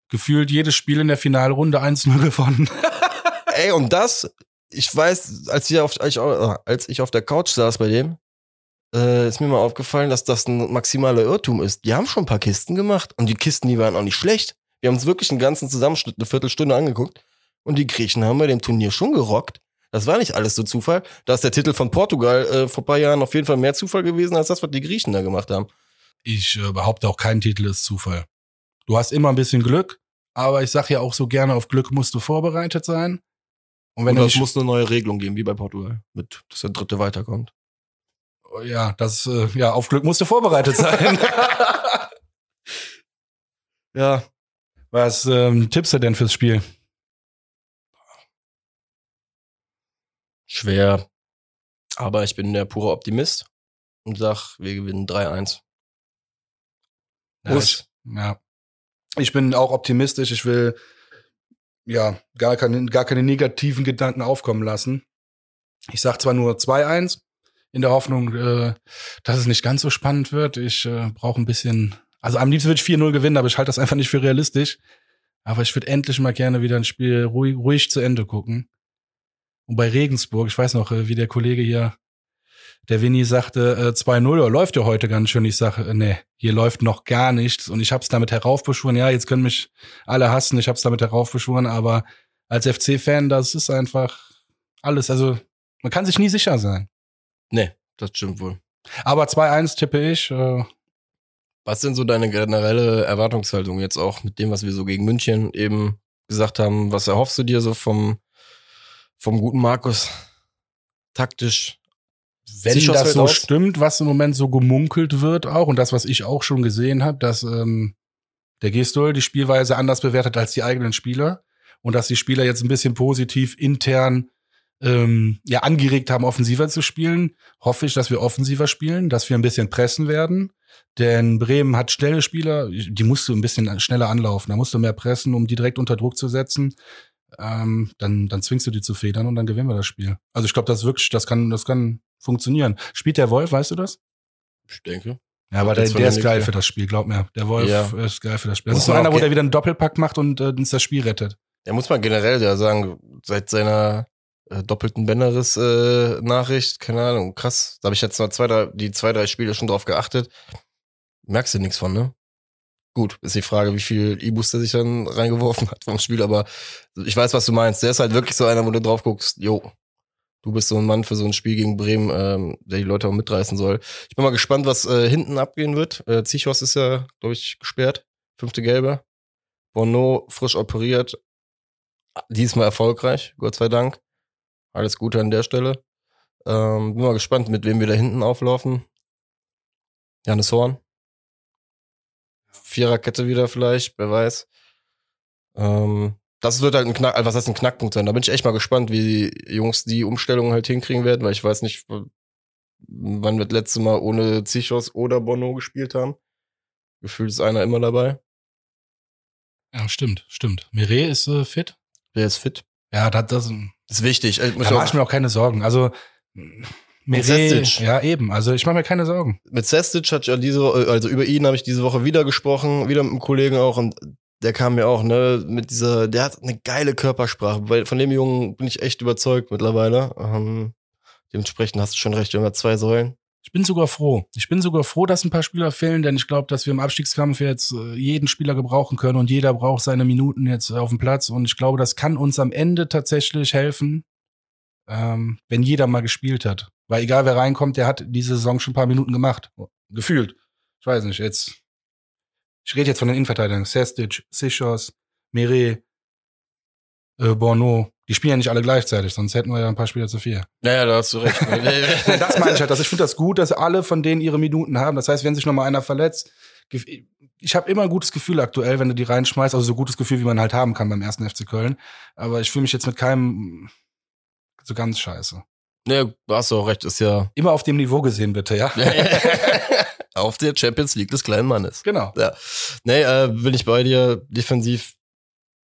Gefühlt jedes Spiel in der Finalrunde 1-0 gewonnen. Ey, und das, ich weiß, als ich auf, ich, als ich auf der Couch saß bei dem, äh, ist mir mal aufgefallen, dass das ein maximaler Irrtum ist. Die haben schon ein paar Kisten gemacht und die Kisten, die waren auch nicht schlecht. Wir haben uns wirklich einen ganzen Zusammenschnitt, eine Viertelstunde angeguckt und die Griechen haben bei dem Turnier schon gerockt. Das war nicht alles so Zufall. Da ist der Titel von Portugal äh, vor ein paar Jahren auf jeden Fall mehr Zufall gewesen, als das, was die Griechen da gemacht haben. Ich äh, behaupte auch, kein Titel ist Zufall. Du hast immer ein bisschen Glück, aber ich sag ja auch so gerne, auf Glück musst du vorbereitet sein. Und wenn du es muss eine neue Regelung geben, wie bei Portugal, mit, dass der Dritte weiterkommt. ja, das, äh, ja, auf Glück musst du vorbereitet sein. Ja, Was ähm, tippst du denn fürs Spiel? Schwer. Aber ich bin der pure Optimist und sag, wir gewinnen 3-1. Ja, ich, ja. Ich bin auch optimistisch. Ich will ja gar keine, gar keine negativen Gedanken aufkommen lassen. Ich sag zwar nur 2-1, in der Hoffnung, äh, dass es nicht ganz so spannend wird. Ich äh, brauche ein bisschen, also am liebsten würde ich 4-0 gewinnen, aber ich halte das einfach nicht für realistisch. Aber ich würde endlich mal gerne wieder ein Spiel ruhig, ruhig zu Ende gucken. Und bei Regensburg, ich weiß noch, äh, wie der Kollege hier, der Winnie sagte, äh, 2-0, läuft ja heute ganz schön. Ich sage, äh, nee, hier läuft noch gar nichts. Und ich habe es damit heraufbeschworen. Ja, jetzt können mich alle hassen, ich habe es damit heraufbeschworen, aber als FC-Fan, das ist einfach alles. Also man kann sich nie sicher sein. Nee, das stimmt wohl. Aber 2-1 tippe ich. Äh, Was sind so deine generelle Erwartungshaltung jetzt auch mit dem, was wir so gegen München eben gesagt haben? Was erhoffst du dir so vom, vom guten Markus? Taktisch? wenn Sicher das so aus? stimmt, was im Moment so gemunkelt wird auch und das, was ich auch schon gesehen habe, dass ähm, der Gestol die Spielweise anders bewertet als die eigenen Spieler und dass die Spieler jetzt ein bisschen positiv intern ähm, ja angeregt haben, offensiver zu spielen, hoffe ich, dass wir offensiver spielen, dass wir ein bisschen pressen werden. Denn Bremen hat schnelle Spieler, die musst du ein bisschen schneller anlaufen, da musst du mehr pressen, um die direkt unter Druck zu setzen. Ähm, dann, dann zwingst du die zu federn und dann gewinnen wir das Spiel. Also ich glaube, das wirklich, das kann, das kann funktionieren. Spielt der Wolf, weißt du das? Ich denke. Ja, aber der, der der ist geil für das Spiel, glaub mir. Der Wolf Ja. ist geil für das Spiel. Das Muss ist so einer, wo der wieder einen Doppelpack macht und äh, uns das Spiel rettet. Da muss man generell ja sagen, seit seiner äh, doppelten Benneris-Nachricht, keine Ahnung, krass. Da habe ich jetzt mal zwei, drei, die zwei, drei Spiele schon drauf geachtet. Merkst du nichts von, ne? Gut, ist die Frage, wie viel E-Booster sich dann reingeworfen hat vom Spiel, aber ich weiß, was du meinst. Der ist halt wirklich so einer, wo du drauf guckst, jo, du bist so ein Mann für so ein Spiel gegen Bremen, ähm, der die Leute auch mitreißen soll. Ich bin mal gespannt, was äh, hinten abgehen wird. Äh, Zichos ist ja, glaube ich, gesperrt. Fünfte Gelbe. Bono frisch operiert. Diesmal erfolgreich, Gott sei Dank. Alles Gute an der Stelle. Ähm, bin mal gespannt, mit wem wir da hinten auflaufen. Janis Horn. Viererkette wieder vielleicht, wer weiß. Ähm, das wird halt ein Knack, also was heißt ein Knackpunkt sein. Da bin ich echt mal gespannt, wie die Jungs die Umstellung halt hinkriegen werden, weil ich weiß nicht, wann wir das letzte Mal ohne Zichos oder Bono gespielt haben. Gefühlt ist einer immer dabei. Ja, stimmt, stimmt. Mire ist äh, fit. Der ist fit. Ja, das, das, ist wichtig. da mache ich mir auch keine Sorgen. Also Mire, ja eben. Also ich mache mir keine Sorgen. Mit Sestic hat ja diese, also über ihn habe ich diese Woche wieder gesprochen, wieder mit einem Kollegen auch und der kam mir auch, ne, mit dieser, der hat eine geile Körpersprache. Weil von dem Jungen bin ich echt überzeugt mittlerweile. Ähm, dementsprechend hast du schon recht, wir haben ja zwei Säulen. Ich bin sogar froh. Ich bin sogar froh, dass ein paar Spieler fehlen, denn ich glaube, dass wir im Abstiegskampf jetzt äh, jeden Spieler gebrauchen können und jeder braucht seine Minuten jetzt auf dem Platz. Und ich glaube, das kann uns am Ende tatsächlich helfen, ähm, wenn jeder mal gespielt hat. Weil egal wer reinkommt, der hat diese Saison schon ein paar Minuten gemacht. Gefühlt. Ich weiß nicht, jetzt ich rede jetzt von den Innenverteidigern, Sestic, Sichos, Mire, äh, Borno, die spielen ja nicht alle gleichzeitig, sonst hätten wir ja ein paar Spieler zu viel. Naja, da hast du recht. das meine ich halt, dass ich finde das gut, dass alle von denen ihre Minuten haben. Das heißt, wenn sich noch mal einer verletzt, ich habe immer ein gutes Gefühl aktuell, wenn du die reinschmeißt, also so gutes Gefühl, wie man halt haben kann beim ersten FC Köln. Aber ich fühle mich jetzt mit keinem so ganz scheiße. Ja, du hast auch recht, ist ja. Immer auf dem Niveau gesehen, bitte, ja. auf der Champions League des kleinen Mannes. Genau. Ja. Nee, äh, bin ich bei dir. Defensiv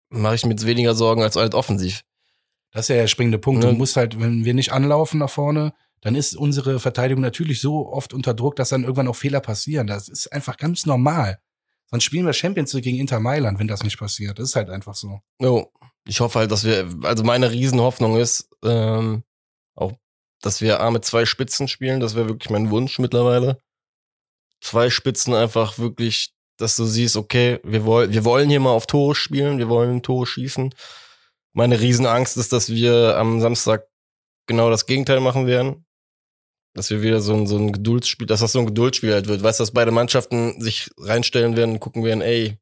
mache ich mir jetzt weniger Sorgen als halt offensiv. Das ist ja der springende Punkt. Ja. Du musst halt, wenn wir nicht anlaufen nach vorne, dann ist unsere Verteidigung natürlich so oft unter Druck, dass dann irgendwann auch Fehler passieren. Das ist einfach ganz normal. Sonst spielen wir Champions League gegen Inter Mailand, wenn das nicht passiert. Das ist halt einfach so. Jo. Ich hoffe halt, dass wir, also meine Riesenhoffnung ist, ähm, auch, dass wir A mit zwei Spitzen spielen. Das wäre wirklich mein Wunsch mittlerweile zwei Spitzen einfach wirklich, dass du siehst, okay, wir wollen, wir wollen hier mal auf Tore spielen, wir wollen Tore schießen. Meine Riesenangst ist, dass wir am Samstag genau das Gegenteil machen werden. Dass wir wieder so ein, so ein Geduldsspiel, dass das so ein Geduldsspiel halt wird. Weißt du, dass beide Mannschaften sich reinstellen werden und gucken werden, ey,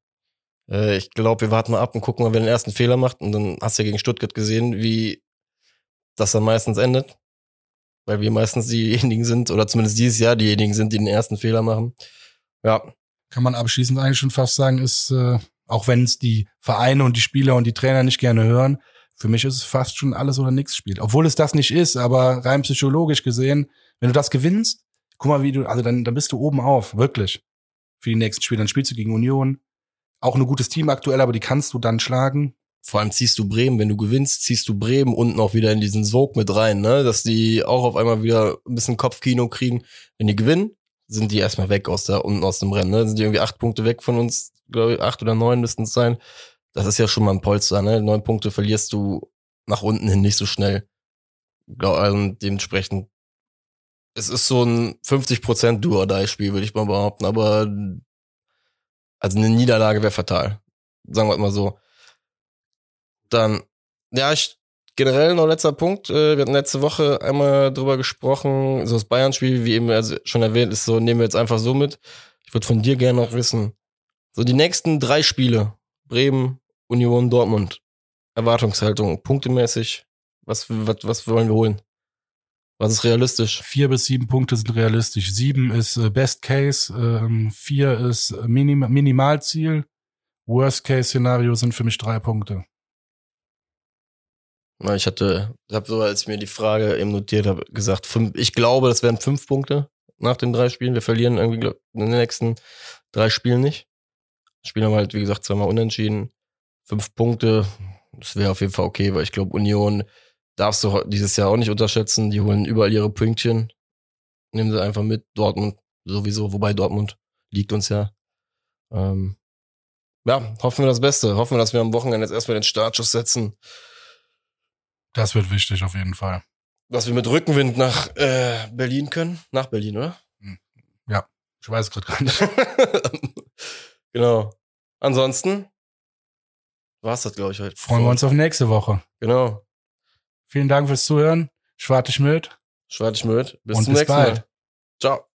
äh, ich glaube, wir warten mal ab und gucken mal, wer den ersten Fehler macht. Und dann hast du ja gegen Stuttgart gesehen, wie das dann meistens endet weil wir meistens diejenigen sind, oder zumindest dieses Jahr diejenigen sind, die den ersten Fehler machen. Ja. Kann man abschließend eigentlich schon fast sagen, ist, äh, auch wenn es die Vereine und die Spieler und die Trainer nicht gerne hören, für mich ist es fast schon alles oder nichts Spiel. Obwohl es das nicht ist, aber rein psychologisch gesehen, wenn du das gewinnst, guck mal, wie du, also dann, dann bist du oben auf, wirklich. Für die nächsten Spiele. Dann spielst du gegen Union. Auch ein gutes Team aktuell, aber die kannst du dann schlagen. Vor allem ziehst du Bremen, wenn du gewinnst, ziehst du Bremen unten auch wieder in diesen Sog mit rein, ne? Dass die auch auf einmal wieder ein bisschen Kopfkino kriegen. Wenn die gewinnen, sind die erstmal weg aus der, unten aus dem Rennen, ne? Sind die irgendwie acht Punkte weg von uns, glaube ich, acht oder neun müssten es sein. Das ist ja schon mal ein Polster, ne? Neun Punkte verlierst du nach unten hin nicht so schnell. Also dementsprechend, es ist so ein 50% Do-or-Die-Spiel, würde ich mal behaupten, aber also eine Niederlage wäre fatal. Sagen wir mal so. Dann, ja, ich, generell noch letzter Punkt. Äh, wir hatten letzte Woche einmal drüber gesprochen, so das Bayern-Spiel, wie eben also schon erwähnt, ist so, nehmen wir jetzt einfach so mit. Ich würde von dir gerne noch wissen, so die nächsten drei Spiele, Bremen, Union, Dortmund, Erwartungshaltung, punktemäßig, was, was, was wollen wir holen? Was ist realistisch? Vier bis sieben Punkte sind realistisch. Sieben ist äh, Best Case, ähm, vier ist Minim Minimalziel. Worst Case Szenario sind für mich drei Punkte. Ich hatte, habe so, als ich mir die Frage eben notiert habe, gesagt, fünf, ich glaube, das wären fünf Punkte nach den drei Spielen. Wir verlieren irgendwie glaub, in den nächsten drei Spielen nicht. Spielen haben halt, wie gesagt, zweimal unentschieden. Fünf Punkte, das wäre auf jeden Fall okay, weil ich glaube, Union darfst du dieses Jahr auch nicht unterschätzen. Die holen überall ihre Pünktchen. Nehmen sie einfach mit. Dortmund sowieso, wobei Dortmund liegt uns ja. Ähm, ja, hoffen wir das Beste. Hoffen wir, dass wir am Wochenende jetzt erstmal den Startschuss setzen das wird wichtig auf jeden Fall. Dass wir mit Rückenwind nach äh, Berlin können. Nach Berlin, oder? Hm. Ja, ich weiß es gerade gar nicht. genau. ansonsten war's das, glaube ich, heute. Freuen wir uns auf nächste Woche. Genau. Vielen Dank fürs Zuhören. Schwarte Schmidt. Schwarte Schmidt. Bis Und zum bis nächsten bald. Mal. Ciao.